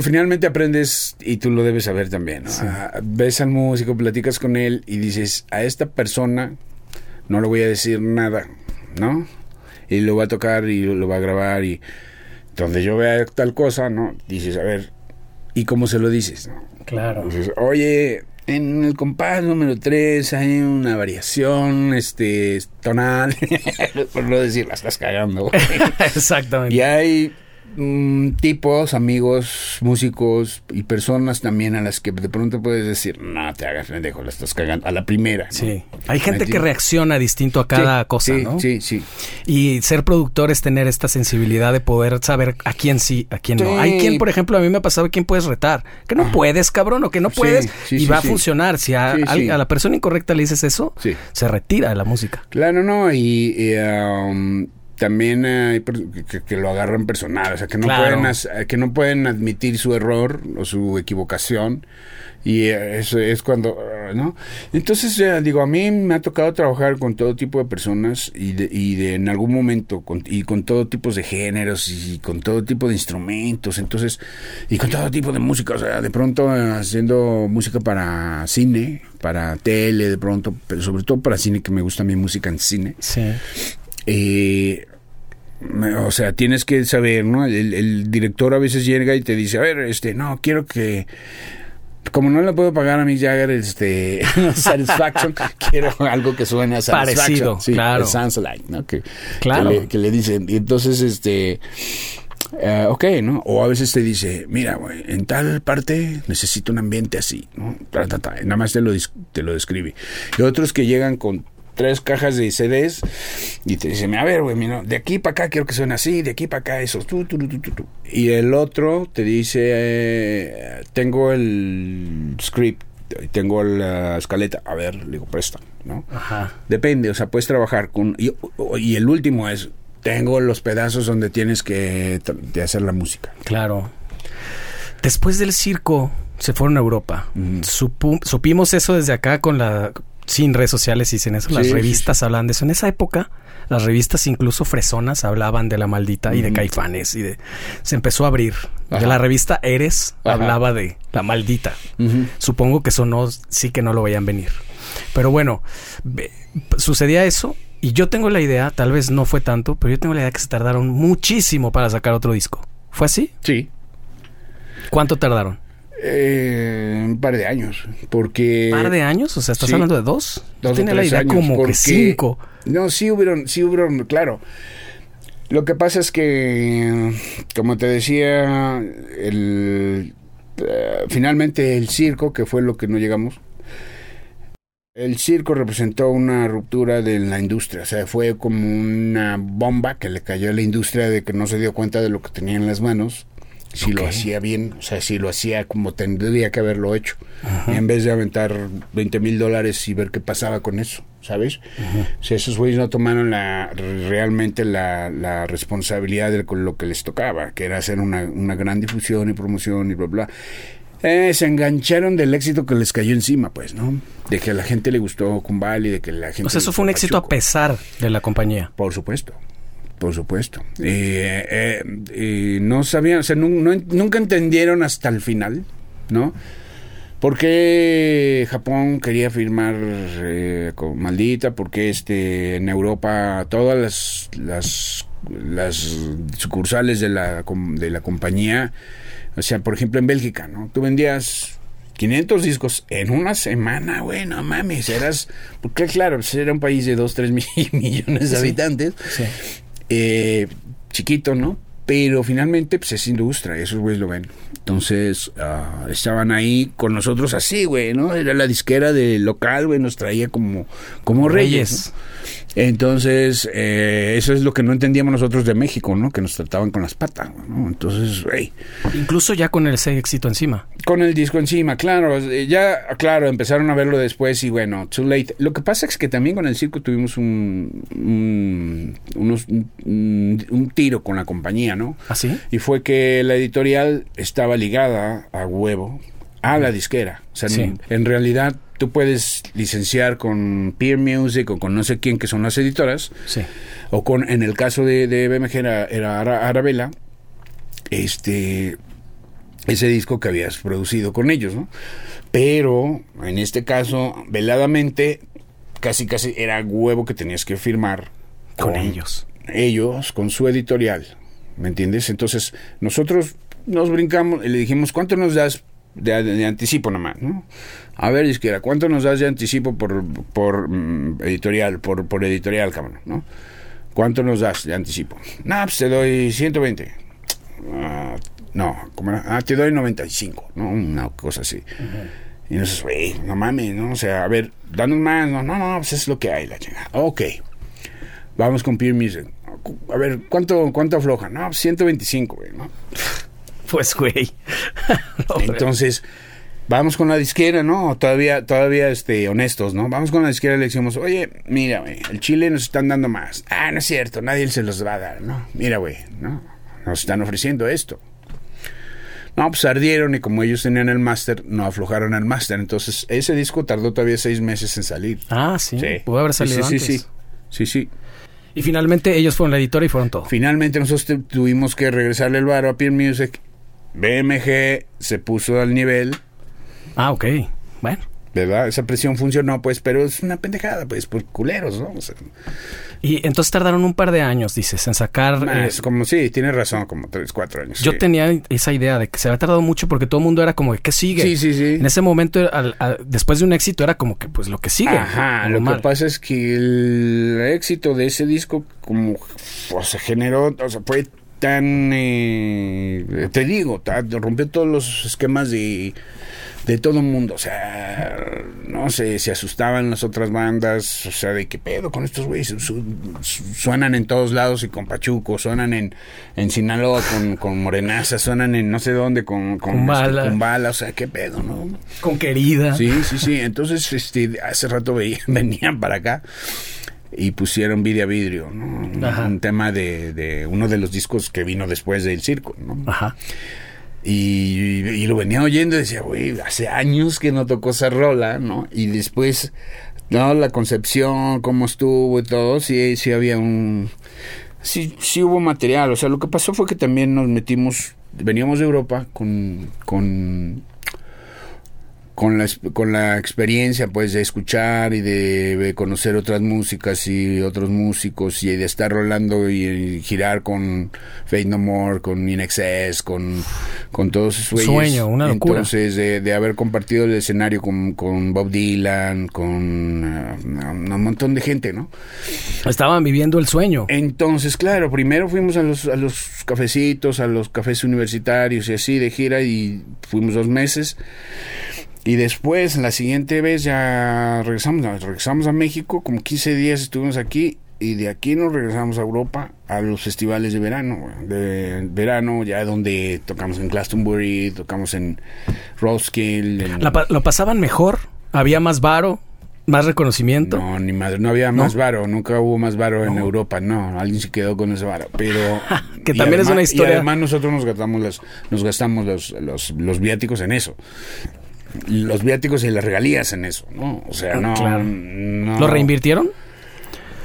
finalmente aprendes y tú lo debes saber también, ¿no? Ah, ves al músico, platicas con él y dices, a esta persona no le voy a decir nada, ¿no? Y lo va a tocar y lo va a grabar y donde yo vea tal cosa, ¿no? Dices, a ver, ¿y cómo se lo dices? ¿no? Claro. Dices, oye, en el compás número 3 hay una variación este tonal, por no decir, la estás cagando. Exactamente. y hay mm, tipos, amigos, músicos y personas también a las que de pronto puedes decir, no te hagas pendejo, la estás cagando a la primera. ¿no? Sí. Hay gente que reacciona distinto a cada Sí, cosa, sí, ¿no? Sí, sí. Y ser productor es tener esta sensibilidad de poder saber a quién sí, a quién no. Hay quien, por ejemplo, a mí me ha pasado quién puedes retar. Que no puedes, cabrón, o que no puedes. y va a funcionar. Si a, la persona incorrecta le dices eso, se retira de la música. Claro, no, y, y, um, también hay que, que lo agarran personal, o sea, que no, Claro. pueden, eh, que no pueden admitir su error o su equivocación. Y eh, eso es cuando, ¿no? Entonces, eh, digo, a mí me ha tocado trabajar con todo tipo de personas y de, y de en algún momento, con, y con todo tipo de géneros y con todo tipo de instrumentos, entonces, y con todo tipo de música, o sea, de pronto eh, haciendo música para cine, para tele, de pronto, pero sobre todo para cine, que me gusta mi música en cine. Sí. Eh, o sea, tienes que saber, ¿no? El, el director a veces llega y te dice, a ver, este, no, quiero que... Como no le puedo pagar a Mick Jagger este Satisfaction, quiero algo que suene a Satisfaction. Parecido, Sí, claro. sounds like, ¿no? Que, Claro. Que le, que le dicen. Y entonces, este... eh, ok, ¿no? O a veces te dice, mira, güey, en tal parte necesito un ambiente así, ¿no? Ta, ta, ta, y nada más te lo, te lo describe. Y otros que llegan con tres cajas de CDs y te dicen, a ver, güey, mira, de aquí para acá quiero que suene así, de aquí para acá eso. tu, tu, tu, tu, tu, tu". Y el otro te dice, eh, tengo el script, tengo la escaleta, a ver, le digo, presta, ¿no? Ajá. Depende, o sea, puedes trabajar con... Y, y el último es, tengo los pedazos donde tienes que de hacer la música. Claro. Después del circo, se fueron a Europa. Supu- supimos eso desde acá con la... Sin redes sociales y sin eso. Las Sí, sí, revistas hablaban de eso. En esa época, las revistas incluso fresonas hablaban de la maldita y de caifanes y de... Se empezó a abrir. La revista Eres Ajá. hablaba de la maldita. Supongo que eso no, sí que no lo veían venir. Pero bueno, sucedía eso y yo tengo la idea, tal vez no fue tanto, pero yo tengo la idea que se tardaron muchísimo para sacar otro disco. ¿Fue así? Sí. ¿Cuánto tardaron? Eh, un par de años, porque... ¿Un par de años? O sea, ¿estás sí. hablando de dos? Tenía la idea años, como porque- que cinco. No, sí hubieron, sí hubieron, claro. Lo que pasa es que, como te decía, el, eh, finalmente el circo, que fue lo que no llegamos, el circo representó una ruptura de la industria, o sea, fue como una bomba que le cayó a la industria de que no se dio cuenta de lo que tenía en las manos, si lo hacía bien, o sea, si lo hacía como tendría que haberlo hecho, y en vez de aventar 20 mil dólares y ver qué pasaba con eso, ¿sabes? O sea, esos güeyes no tomaron la, realmente la, la responsabilidad de lo que les tocaba, que era hacer una, una gran difusión y promoción y bla, bla. Eh, se engancharon del éxito que les cayó encima, pues, ¿no? De que a la gente le gustó Kumbal y de que la gente... O sea, eso fue un éxito a pesar de la compañía. Por supuesto. Por supuesto. Eh, eh, no sabían, o sea, no- nunca entendieron hasta el final, ¿no? ¿Por qué Japón quería firmar eh, con Maldita? ¿Por qué este, en Europa todas las, las, las sucursales de la, de la compañía, o sea, por ejemplo en Bélgica, ¿no? Tú vendías 500 discos en una semana, güey, no mames, eras... Porque claro, pues era un país de 2, 3 millones de Sí. habitantes Sí. Eh, chiquito, ¿no? Pero finalmente, pues es industria, esos güeyes lo ven. Entonces, ah, estaban ahí con nosotros así, güey, ¿no? Era la disquera de local, güey, nos traía como, como reyes. Reyes. ¿no? Entonces, eh, eso es lo que no entendíamos nosotros de México, ¿no? Que nos trataban con las patas, ¿no? Entonces, güey, Incluso ya con ese éxito encima. con el disco encima, claro, eh, ya, claro, empezaron a verlo después y bueno, too late. Lo que pasa es que también con el circo tuvimos un, un, unos- un- un tiro con la compañía, ¿no? ¿Así? Y fue que la editorial estaba ligada a huevo a la disquera. O sea, Sí. en, en realidad tú puedes licenciar con Peer Music o con no sé quién que son las editoras, Sí. o con, en el caso de, de BMG era, era Ara- Arabella, este, ese disco que habías producido con ellos, ¿no? Pero en este caso, veladamente, casi casi era huevo que tenías que firmar Con ellos. ellos con su editorial, ¿me entiendes? Entonces nosotros nos brincamos y le dijimos, ¿cuánto nos das de, de anticipo nomás? ¿no? A ver, izquierda, ¿cuánto nos das de anticipo por, por mm, editorial, por, por editorial, cabrón? ¿no? ¿Cuánto nos das de anticipo? No, pues te doy 120. Ah, no, ¿cómo era? Ah, te doy 95, ¿no? Una cosa así. Y nosotros, güey, no mames, ¿no? O sea, a ver, danos más. No, no, no, pues es lo que hay, la chingada. Ok. Vamos con Peer Music. A ver, ¿cuánto, cuánto afloja? No, pues 125, güey, ¿no? Pues, güey. Entonces, vamos con la disquera, ¿no? Todavía, todavía, este, honestos, ¿no? Vamos con la disquera y le decimos, oye, mira, güey, el Chile nos están dando más. Ah, no es cierto, nadie se los va a dar, ¿no? Mira, güey, ¿no? Nos están ofreciendo esto. No, pues ardieron y como ellos tenían el máster, no aflojaron el máster. Entonces, ese disco tardó todavía seis meses en salir. Ah, sí. Sí. Pudo haber Sí, salido sí, antes. sí, sí. Sí, sí. Y finalmente ellos fueron la editora y fueron todo. Finalmente nosotros tuvimos que regresarle el varo a Peer Music. BMG se puso al nivel, Ah, ok. Bueno. ¿verdad? Esa presión funcionó, pues, pero es una pendejada, pues, por culeros, ¿no? O sea, Y entonces tardaron un par de años, dices, en sacar... más, eh, como sí, tienes razón, como tres, cuatro años. yo sí. tenía esa idea de que se había tardado mucho porque todo el mundo era como, ¿qué sigue? Sí, sí, sí. En ese momento, al- al- después de un éxito, era como que, pues, lo que sigue. Ajá, lo que pasa es que el éxito de ese disco, como, o sea, generó, o sea, fue tan, eh, te digo, rompió todos los esquemas de, de todo el mundo, o sea, no sé, se asustaban las otras bandas, o sea, de qué pedo con estos güeyes, Su- su- suenan en todos lados y con Pachuco, suenan en, en Sinaloa con, con Morenaza, suenan en no sé dónde con, con, Kumbala. este, Kumbala, o sea, qué pedo, ¿no? Con querida. Sí, sí, sí. Entonces, este, hace rato veía- venían para acá y pusieron Vidia Vidrio, ¿no? Un, tema de, de uno de los discos que vino después del circo, ¿no? Ajá. Y, y lo venía oyendo y decía, güey, hace años que no tocó esa rola, ¿no? Y después, no, la concepción, cómo estuvo y todo, sí, sí había un... Sí, sí hubo material. O sea, lo que pasó fue que también nos metimos, veníamos de Europa con... con con la, con la experiencia pues de escuchar y de, de conocer otras músicas y otros músicos y de estar rolando y, y girar con Fate No More, con INXS, con, con todos esos güeyes. Sueño, una locura. Entonces, de, de haber compartido el escenario con, con Bob Dylan, con eh, un montón de gente, ¿no? Estaban viviendo el sueño. Entonces, claro, primero fuimos a los, a los cafecitos, a los cafés universitarios y así de gira y fuimos dos meses. Y después, la siguiente vez ya regresamos, regresamos a México, como 15 días estuvimos aquí y de aquí nos regresamos a Europa a los festivales de verano, de verano ya donde tocamos en Glastonbury, tocamos en Roskilde. en- ¿Lo pasaban mejor? ¿Había más varo? ¿Más reconocimiento? No, ni madre, no había ¿No? más varo, nunca hubo más varo en Europa, no, alguien se quedó con ese varo, pero... Que también es además- una historia- Y además nosotros nos gastamos los, nos gastamos los, los, los viáticos en eso. Los viáticos y las regalías en eso, ¿no? O sea, Ah, no... claro. no- ¿Lo reinvirtieron?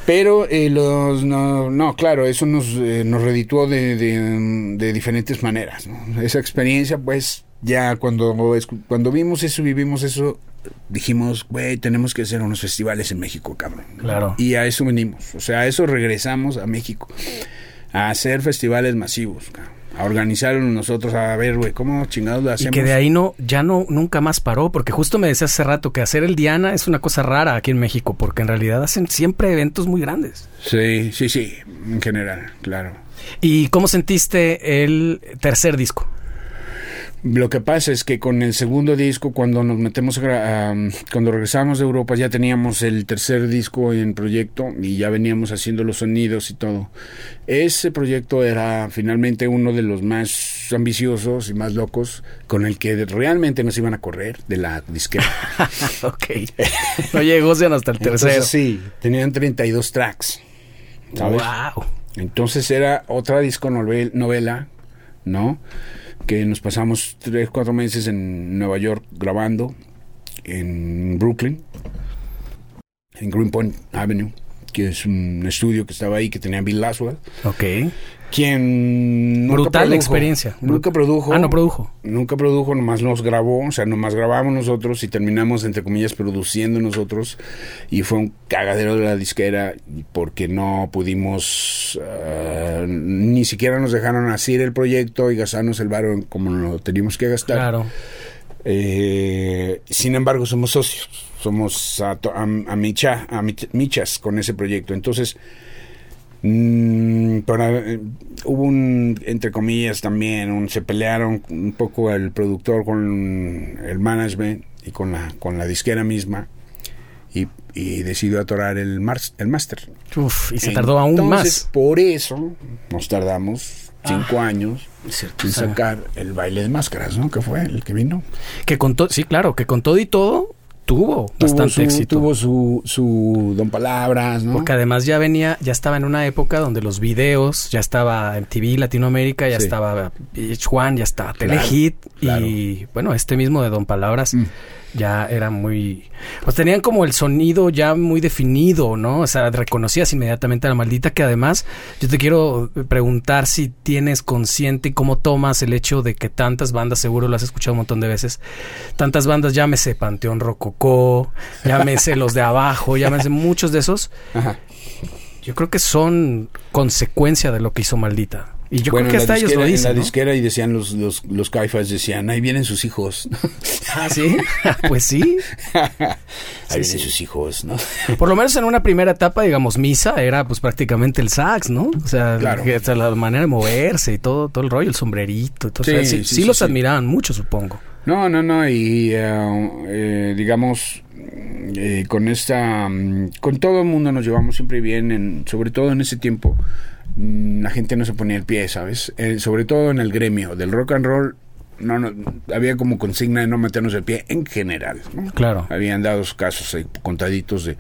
Pero eh, los no, no, claro, eso nos, eh, nos redituó de, de, de diferentes maneras. ¿no? Esa experiencia, pues, ya cuando, cuando vimos eso, vivimos eso, dijimos, güey, tenemos que hacer unos festivales en México, cabrón. Claro. Y a eso venimos. O sea, a eso regresamos a México. A hacer festivales masivos, cabrón a organizarlo nosotros, a ver, güey, cómo chingados lo hacemos. Y que de ahí no, ya no, nunca más paró, porque justo me decía hace rato que hacer el Diana es una cosa rara aquí en México, porque en realidad hacen siempre eventos muy grandes. Sí, sí, sí, en general, claro. ¿Y cómo sentiste el tercer disco? Lo que pasa es que con el segundo disco, cuando nos metemos, a, cuando regresamos de Europa, ya teníamos el tercer disco en proyecto y ya veníamos haciendo los sonidos y todo. Ese proyecto era finalmente uno de los más ambiciosos y más locos con el que realmente nos iban a correr de la disquera. ok. No llegó hasta el tercero. Entonces, sí, tenían 32 tracks. ¿sabes? Wow. Entonces era otra disco novela, ¿no? Que nos pasamos tres, cuatro meses en Nueva York grabando, en Brooklyn, en Greenpoint Avenue, que es un estudio que estaba ahí, que tenía Bill Laswell. Ok. Quien Brutal produjo, experiencia. Nunca produjo. Ah, no produjo. Nunca produjo, nomás nos grabó, o sea, nomás grabamos nosotros y terminamos, entre comillas, produciendo nosotros. Y fue un cagadero de la disquera porque no pudimos, uh, ni siquiera nos dejaron hacer el proyecto y gastarnos el barro como lo teníamos que gastar. Claro. Eh, sin embargo, somos socios, somos a, a, a, micha, a michas con ese proyecto. Entonces, Mm, pero, eh, hubo un, entre comillas también, un, se pelearon un poco el productor con el management y con la, con la disquera misma y, y decidió atorar el, mar, el máster. y se tardó aún Entonces, más. Por eso nos tardamos cinco Ah, años cierto, en o sea. sacar el baile de máscaras, ¿no? Que fue el que vino. Que con todo, sí, claro, que con todo y todo tuvo Tuvo bastante su, éxito. tuvo su, su Don Palabras, ¿no? Porque además ya venía, ya estaba en una época donde los videos, ya estaba en TV Latinoamérica, ya Sí. estaba VH1, ya estaba Claro, Telehit claro. y bueno, este mismo de Don Palabras Mm. Ya era muy... Pues tenían como el sonido ya muy definido, ¿no? O sea, reconocías inmediatamente a la maldita que además yo te quiero preguntar si tienes consciente y cómo tomas el hecho de que tantas bandas, seguro lo has escuchado un montón de veces, tantas bandas, llámese Panteón Rococó, llámese Los de Abajo, llámese muchos de esos, Ajá. yo creo que son consecuencia de lo que hizo Maldita. Y yo bueno, creo que en hasta ellos lo En dicen. la ¿no? disquera y decían los, los, los caifas, decían, ahí vienen sus hijos. Ah, sí. pues sí. ahí Sí, vienen sí. sus hijos, ¿no? Por lo menos en una primera etapa, digamos, Misa era pues prácticamente el sax, ¿no? O sea, Claro. que- o sea, la manera de moverse y todo, todo el rollo, el sombrerito. y todo. O sea, Sí, sí, sí, sí sí, los sí. admiraban mucho, supongo. No, no, no, y eh, eh, digamos, eh, con esta, mm, con todo el mundo nos llevamos siempre bien, en, sobre todo en ese tiempo, la gente no se ponía el pie, ¿sabes? Eh, sobre todo en el gremio del rock and roll, no, no, había como consigna de no meternos el pie en general, ¿no? Claro. Habían dado casos contaditos de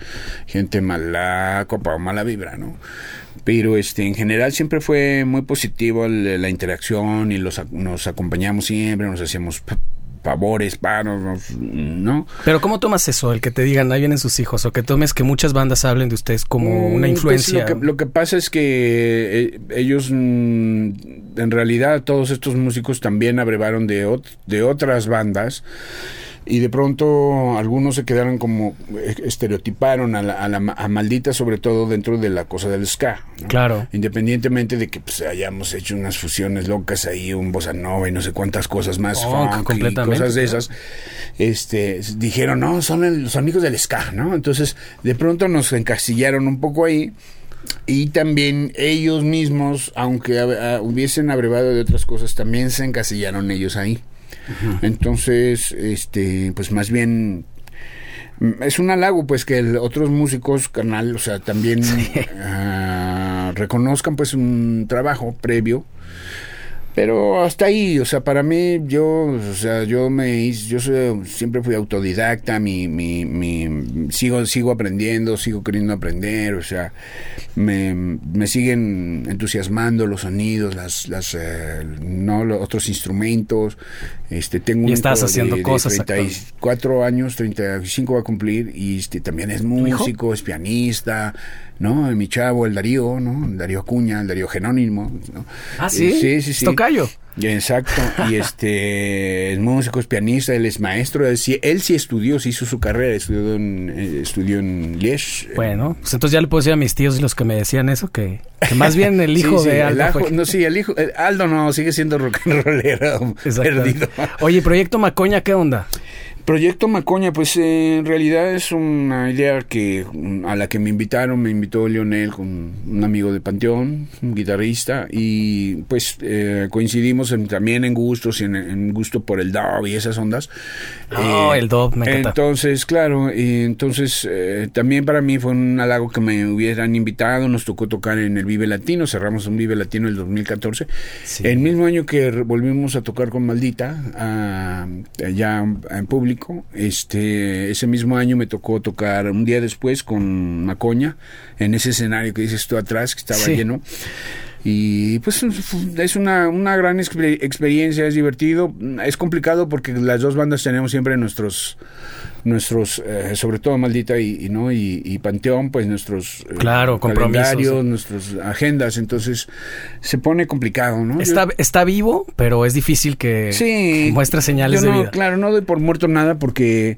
gente mala copa o mala vibra, ¿no? Pero este, en general siempre fue muy positivo el- la interacción y los, nos acompañamos siempre, nos hacíamos favores, paros, ¿no? Pero ¿cómo tomas eso? El que te digan, ahí vienen sus hijos, o que tomes que muchas bandas hablen de ustedes como Mm, una pues, influencia. lo, que, lo que pasa es que eh, ellos, mm, en realidad, todos estos músicos también abrevaron de, ot- de otras bandas. Y de pronto algunos se quedaron como eh, estereotiparon a, la, a, la a maldita, sobre todo dentro de la cosa del ska. ¿no? Claro. Independientemente de que pues, hayamos hecho unas fusiones locas ahí, un bossa nova y no sé cuántas cosas más, Funk, funk y completamente, cosas de esas, este, dijeron, no, son el- los amigos del ska, ¿no? Entonces, de pronto nos encasillaron un poco ahí. Y también ellos mismos, aunque ah, hubiesen abrevado de otras cosas, también se encasillaron ellos ahí. Entonces, este, pues más bien mm, es un halago, pues que el- otros músicos, carnal, o sea, también ah, reconozcan pues un trabajo previo Pero hasta ahí, o sea, para mí, yo, o sea, yo me yo soy- siempre fui autodidacta, mi, mi, mi, sigo, sigo aprendiendo, sigo queriendo aprender, o sea, me, me siguen entusiasmando los sonidos, las, las, eh, no, los otros instrumentos, este, tengo un Y estás hijo haciendo de, de cosas 34 años, 35 va a cumplir, y este, también es músico, es pianista, ¿no? Mi chavo, el Darío, ¿no? El Darío Acuña, el Darío Genónimo, ¿no? Ah, sí. Sí, sí, sí. Tocayo. Exacto, y este es músico, es pianista, él es maestro, él sí, él sí estudió, sí hizo su carrera, estudió en, eh, estudió en Liège. Bueno, pues entonces ya le puedo decir a mis tíos y los que me decían eso, que, que más bien el hijo sí, de el Aldo ajo- fue- no, sí, el hijo, el Aldo no, sigue siendo rock and rollero, perdido. Oye, Proyecto Macoña, ¿qué onda? Proyecto Macoña, pues eh, en realidad es una idea que a la que me invitaron, me invitó Lionel con un amigo de Panteón, un guitarrista, y pues eh, coincidimos en- también en gustos, y en, en gusto por el dub y esas ondas. Oh, Eh, el dub, me encanta. Entonces, claro, y entonces eh, también para mí fue un halago que me hubieran invitado, nos tocó tocar en el Vive Latino, cerramos un Vive Latino el 2014. Sí. El mismo año que volvimos a tocar con Maldita, ah, ya en público, este, ese mismo año me tocó tocar un día después con Macoña, en ese escenario que dices tú atrás, que estaba Sí. lleno. Y pues es una, una gran exper- experiencia, es divertido, es complicado porque las dos bandas tenemos siempre nuestros, nuestros eh, sobre todo Maldita y, y, no y, y Panteón, pues nuestros eh, Claro, compromisos, calendarios, sí. nuestras agendas, entonces se pone complicado, ¿no? Está, está vivo, pero es difícil que Sí. muestre señales Yo de no, vida. Claro, no doy por muerto nada porque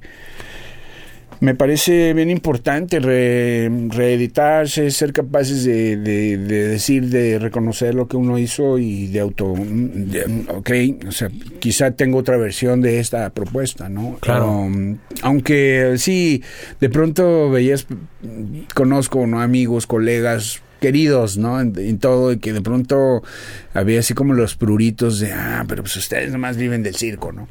me parece bien importante re- reeditarse, ser capaces de, de- de decir, de reconocer lo que uno hizo y de auto... de- ok, o sea, quizá tengo otra versión de esta propuesta, ¿no? Claro. Um, aunque sí, de pronto veías, conozco ¿no? amigos, colegas queridos, ¿no? En, en todo, y que de pronto había así como los pruritos de, ah, pero pues ustedes nomás viven del circo, ¿no?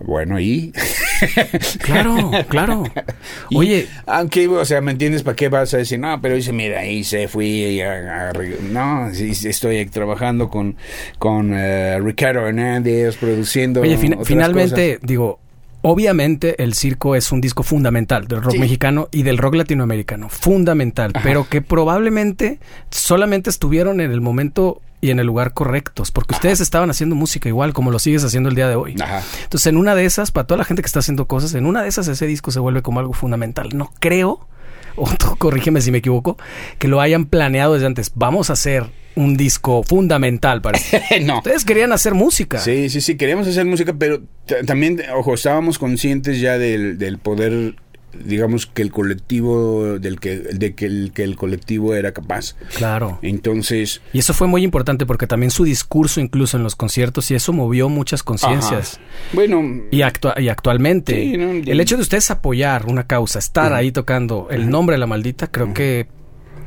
Bueno, y... Claro, claro. Y, Oye, aunque, o sea, ¿me entiendes? ¿Para qué vas a decir? No, pero dice, mira, ahí se fui. a- a- no, estoy trabajando con, con eh, Ricardo Hernández, produciendo. oye fin- otras finalmente, digo, obviamente el circo es un disco fundamental del rock Sí. mexicano y del rock latinoamericano, fundamental, Ajá. pero que probablemente solamente estuvieron en el momento y en el lugar correctos, porque ustedes estaban haciendo música igual como lo sigues haciendo el día de hoy. Ajá. Entonces, en una de esas, para toda la gente que está haciendo cosas, en una de esas ese disco se vuelve como algo fundamental. No creo, o tú corrígeme si me equivoco, que lo hayan planeado desde antes. Vamos a hacer un disco fundamental para no. Ustedes querían hacer música. Sí, sí, sí, queríamos hacer música, pero también, ojo, estábamos conscientes ya del, del poder, digamos, que el colectivo, del que, de que el, que el colectivo era capaz. Claro. Entonces, Y eso fue muy importante porque también su discurso, incluso en los conciertos, y eso movió muchas conciencias. bueno, Y, actua- y actualmente, Sí, no, el hecho de ustedes apoyar una causa, estar ahí tocando el nombre de la maldita, creo que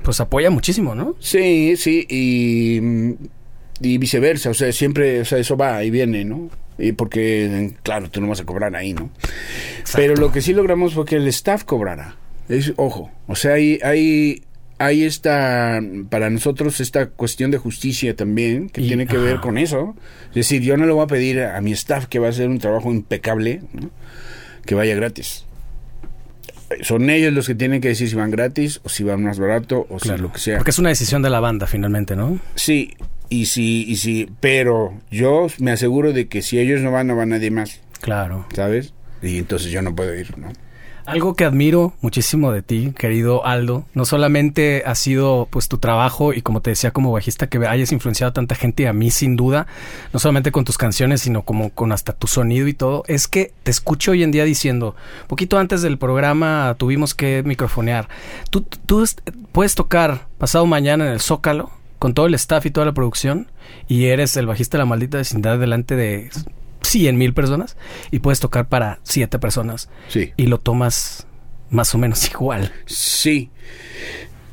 pues apoya muchísimo, ¿no? Sí, sí, y, y viceversa, o sea, siempre, o sea, eso va y viene, ¿no? Y porque, claro, tú no vas a cobrar ahí, ¿no? Pero lo que sí logramos fue que el staff cobrara. Es, ojo, o sea, hay, hay, hay esta, para nosotros, esta cuestión de justicia también, que Y- tiene que ver con eso. Es decir, yo no le voy a pedir a, a mi staff que va a hacer un trabajo impecable, ¿no? que vaya gratis. Son ellos los que tienen que decir si van gratis o si van más barato o si lo que sea. Porque es una decisión de la banda finalmente, ¿no? Sí, y sí, y sí, pero yo me aseguro de que si ellos no van, no va nadie más, Claro. ¿sabes? Y entonces yo no puedo ir, ¿no? Algo que admiro muchísimo de ti, querido Aldo, no solamente ha sido pues tu trabajo y como te decía como bajista que hayas influenciado a tanta gente y a mí sin duda, no solamente con tus canciones, sino como con hasta tu sonido y todo, es que te escucho hoy en día diciendo, poquito antes del programa tuvimos que microfonear, tú, tú puedes tocar pasado mañana en el Zócalo con todo el staff y toda la producción y eres el bajista de la maldita vecindad delante de 100 mil personas y puedes tocar para siete personas Sí. y lo tomas más o menos igual. Sí.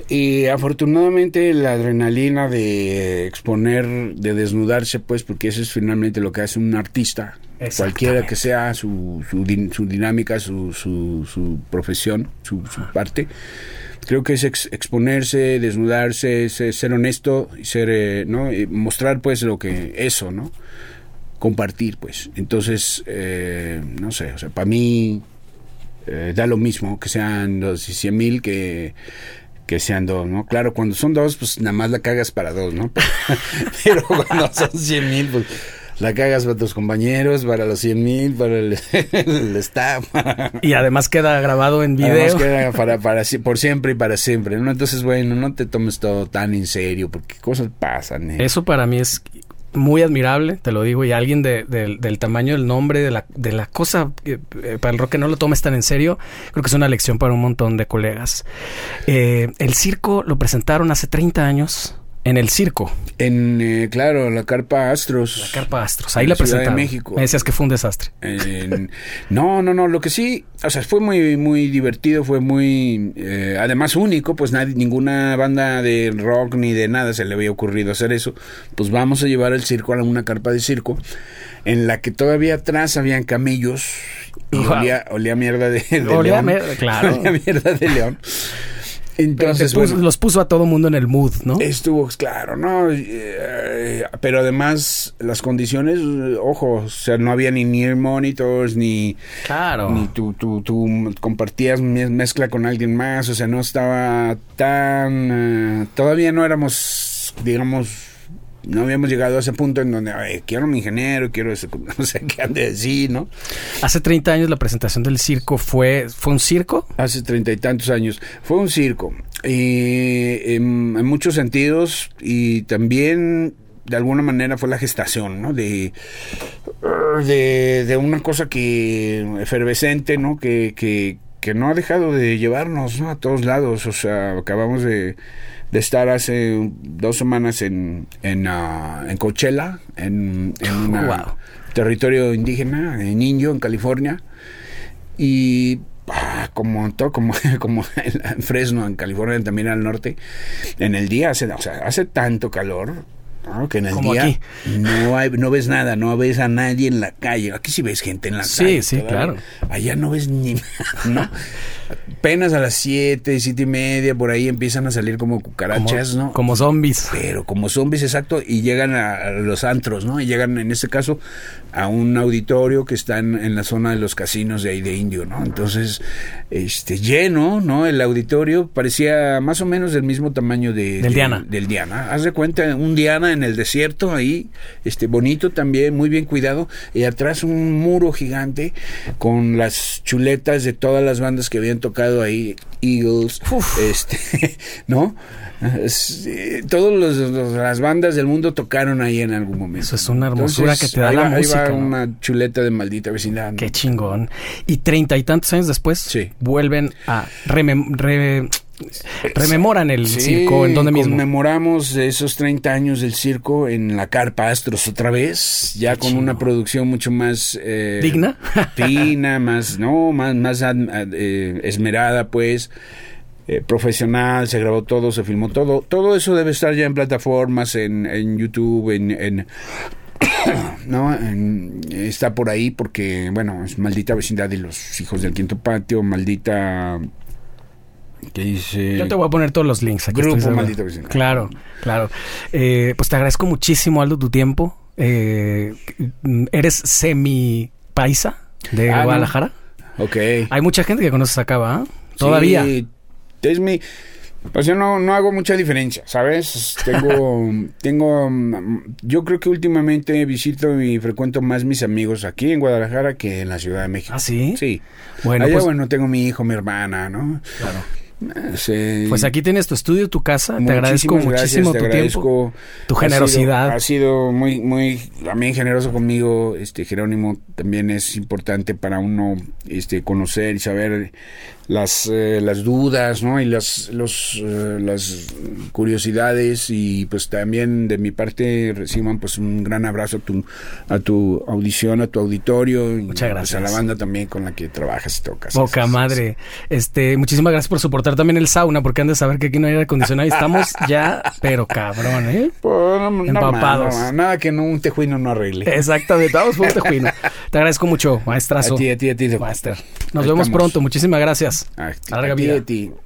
Y afortunadamente la adrenalina de exponer, de desnudarse, pues, porque eso es finalmente lo que hace un artista, cualquiera que sea su, su, din- su dinámica, su, su, su profesión, su, su parte, Creo que es ex- exponerse, desnudarse, ser, ser honesto, y ser, eh, ¿no? Y mostrar pues lo que, eso, ¿no? Compartir, pues. Entonces, eh, no sé, o sea, para mí eh, da lo mismo que sean y cien mil que que sean dos, ¿no? Claro, cuando son dos, pues nada más la cagas para dos, ¿no? Pero cuando son cien mil, pues la cagas para tus compañeros, para los cien mil, para el, el staff. Y además queda grabado en Además video. queda para, para, por siempre y para siempre, ¿no? Entonces, bueno, no te tomes todo tan en serio, porque cosas pasan, ¿eh? Eso para mí es muy admirable, te lo digo, y alguien de- del- del tamaño del nombre, de la, de la cosa, eh, eh, para el rock que no lo tomes tan en serio, creo que es una lección para un montón de colegas. Eh, el circo lo presentaron hace 30 años en el circo, En, eh, claro, la carpa Astros. la Carpa Astros. Ahí la la de presentaron. México. Me decías que fue un desastre. En- no, no, no, lo que sí, o sea, fue muy, muy divertido, fue muy, eh, además único, pues nadie, ninguna banda de rock ni de nada se le había ocurrido hacer eso. Pues vamos a llevar el circo a una carpa de circo, en la que todavía atrás habían camellos y Wow. olía, olía mierda de, de Olía a león. mier- claro. Olía mierda de león. Entonces, Te puso- bueno, los puso a todo mundo en el mood, ¿no? Estuvo claro, ¿no? Eh, pero además las condiciones, ojo, o sea, no había ni near monitors, ni, claro. ni tú, tú, tú compartías me- mezcla con alguien más, o sea, no estaba tan... eh, todavía no éramos, digamos, no habíamos llegado a ese punto en donde, "Ay, quiero un ingeniero, quiero eso, no sé qué han de decir, ¿no? Hace 30 años la presentación del circo fue, fue un circo. Hace treinta y tantos años. Fue un circo. Y en, en muchos sentidos. Y también, de alguna manera, fue la gestación, ¿no? De, de, de una cosa que efervescente, ¿no? Que, que, que no ha dejado de llevarnos ¿no? a todos lados. O sea, acabamos de, de estar hace dos semanas en, en, ah, en Coachella, en, en un Wow. territorio indígena, en Indio, en California. Y ah, como todo, como, como en Fresno, en California, también al norte, en el día hace, o sea, hace tanto calor. ¿no? que en el Como día aquí. no hay, no ves nada, no ves a nadie en la calle. Aquí sí ves gente en la Sí, calle. sí, todavía. claro. Allá no ves ni no. Apenas a las siete, siete y media, por ahí empiezan a salir como cucarachas, como, ¿no? como zombies. pero como zombies, exacto, y llegan a, a los antros, ¿no? Y llegan, en este caso, a un auditorio que está en, en la zona de los casinos de ahí de Indio, ¿no? Entonces, este, lleno, ¿no? El auditorio parecía más o menos del mismo tamaño de, Del de- Diana. Del Diana. Haz de cuenta, un Diana en el desierto ahí, este, bonito también, muy bien cuidado, y atrás un muro gigante con las chuletas de todas las bandas que habían tocado ahí, Eagles, Uf. este, ¿no? Es, eh, todas las bandas del mundo tocaron ahí en algún momento. Eso es una hermosura que te da ahí la va- ahí música, va ¿no? una chuleta de maldita vecindad. Qué chingón. Y treinta y tantos años después Sí. vuelven a re- rememoran el Sí, circo en donde mismo. Conmemoramos esos 30 años del circo en la Carpa Astros otra vez, ya Qué con una producción mucho más eh, ¿Digna? fina, más, no, más, más eh, esmerada, pues. eh, profesional, se grabó todo, se filmó todo. Todo eso debe estar ya en plataformas, en, en YouTube, en, en- no, En- está por ahí porque, bueno, es maldita vecindad de los hijos del quinto patio, maldita que dice Yo te voy a poner todos los links aquí. Grupo Vecindad. Claro, claro. Eh, pues te agradezco muchísimo, Aldo, tu tiempo. Eh, ¿Eres semi paisa de Ah, no. Guadalajara? Ok. Hay mucha gente que conoces acá, ¿va? Todavía. Sí, es mi. Pues yo no, no hago mucha diferencia, ¿sabes? Tengo, tengo, yo creo que últimamente visito y frecuento más mis amigos aquí en Guadalajara que en la Ciudad de México. ¿Ah, sí? Sí. Bueno, Allá, pues, bueno, tengo mi hijo, mi hermana, ¿no? claro. Sí. Pues aquí tienes tu estudio, tu casa. Te agradezco gracias, muchísimo te tu agradezco. tiempo, tu Ha generosidad. sido- Ha sido, muy, muy, también generoso conmigo. Este Jerónimo también es importante para uno, este, conocer y saber las, eh, las dudas, ¿no? Y las, los, eh, las curiosidades y pues también de mi parte reciban pues un gran abrazo a tu, a tu audición, a tu auditorio. y, Muchas pues, gracias. a la banda también con la que trabajas y tocas. Poca madre. Este, muchísimas gracias por soportar también el sauna, porque han de saber que aquí no hay aire acondicionado y estamos ya, pero cabrón, ¿eh? Pues, no, Empapados. no, nada que no, un tejuino no arregle. Exactamente, vamos por tejuino. Te agradezco mucho, maestrazo. A ti, a ti, a ti. Master. Nos Ahí vemos estamos. pronto. Muchísimas gracias. A ti, Larga ti, vida. ti.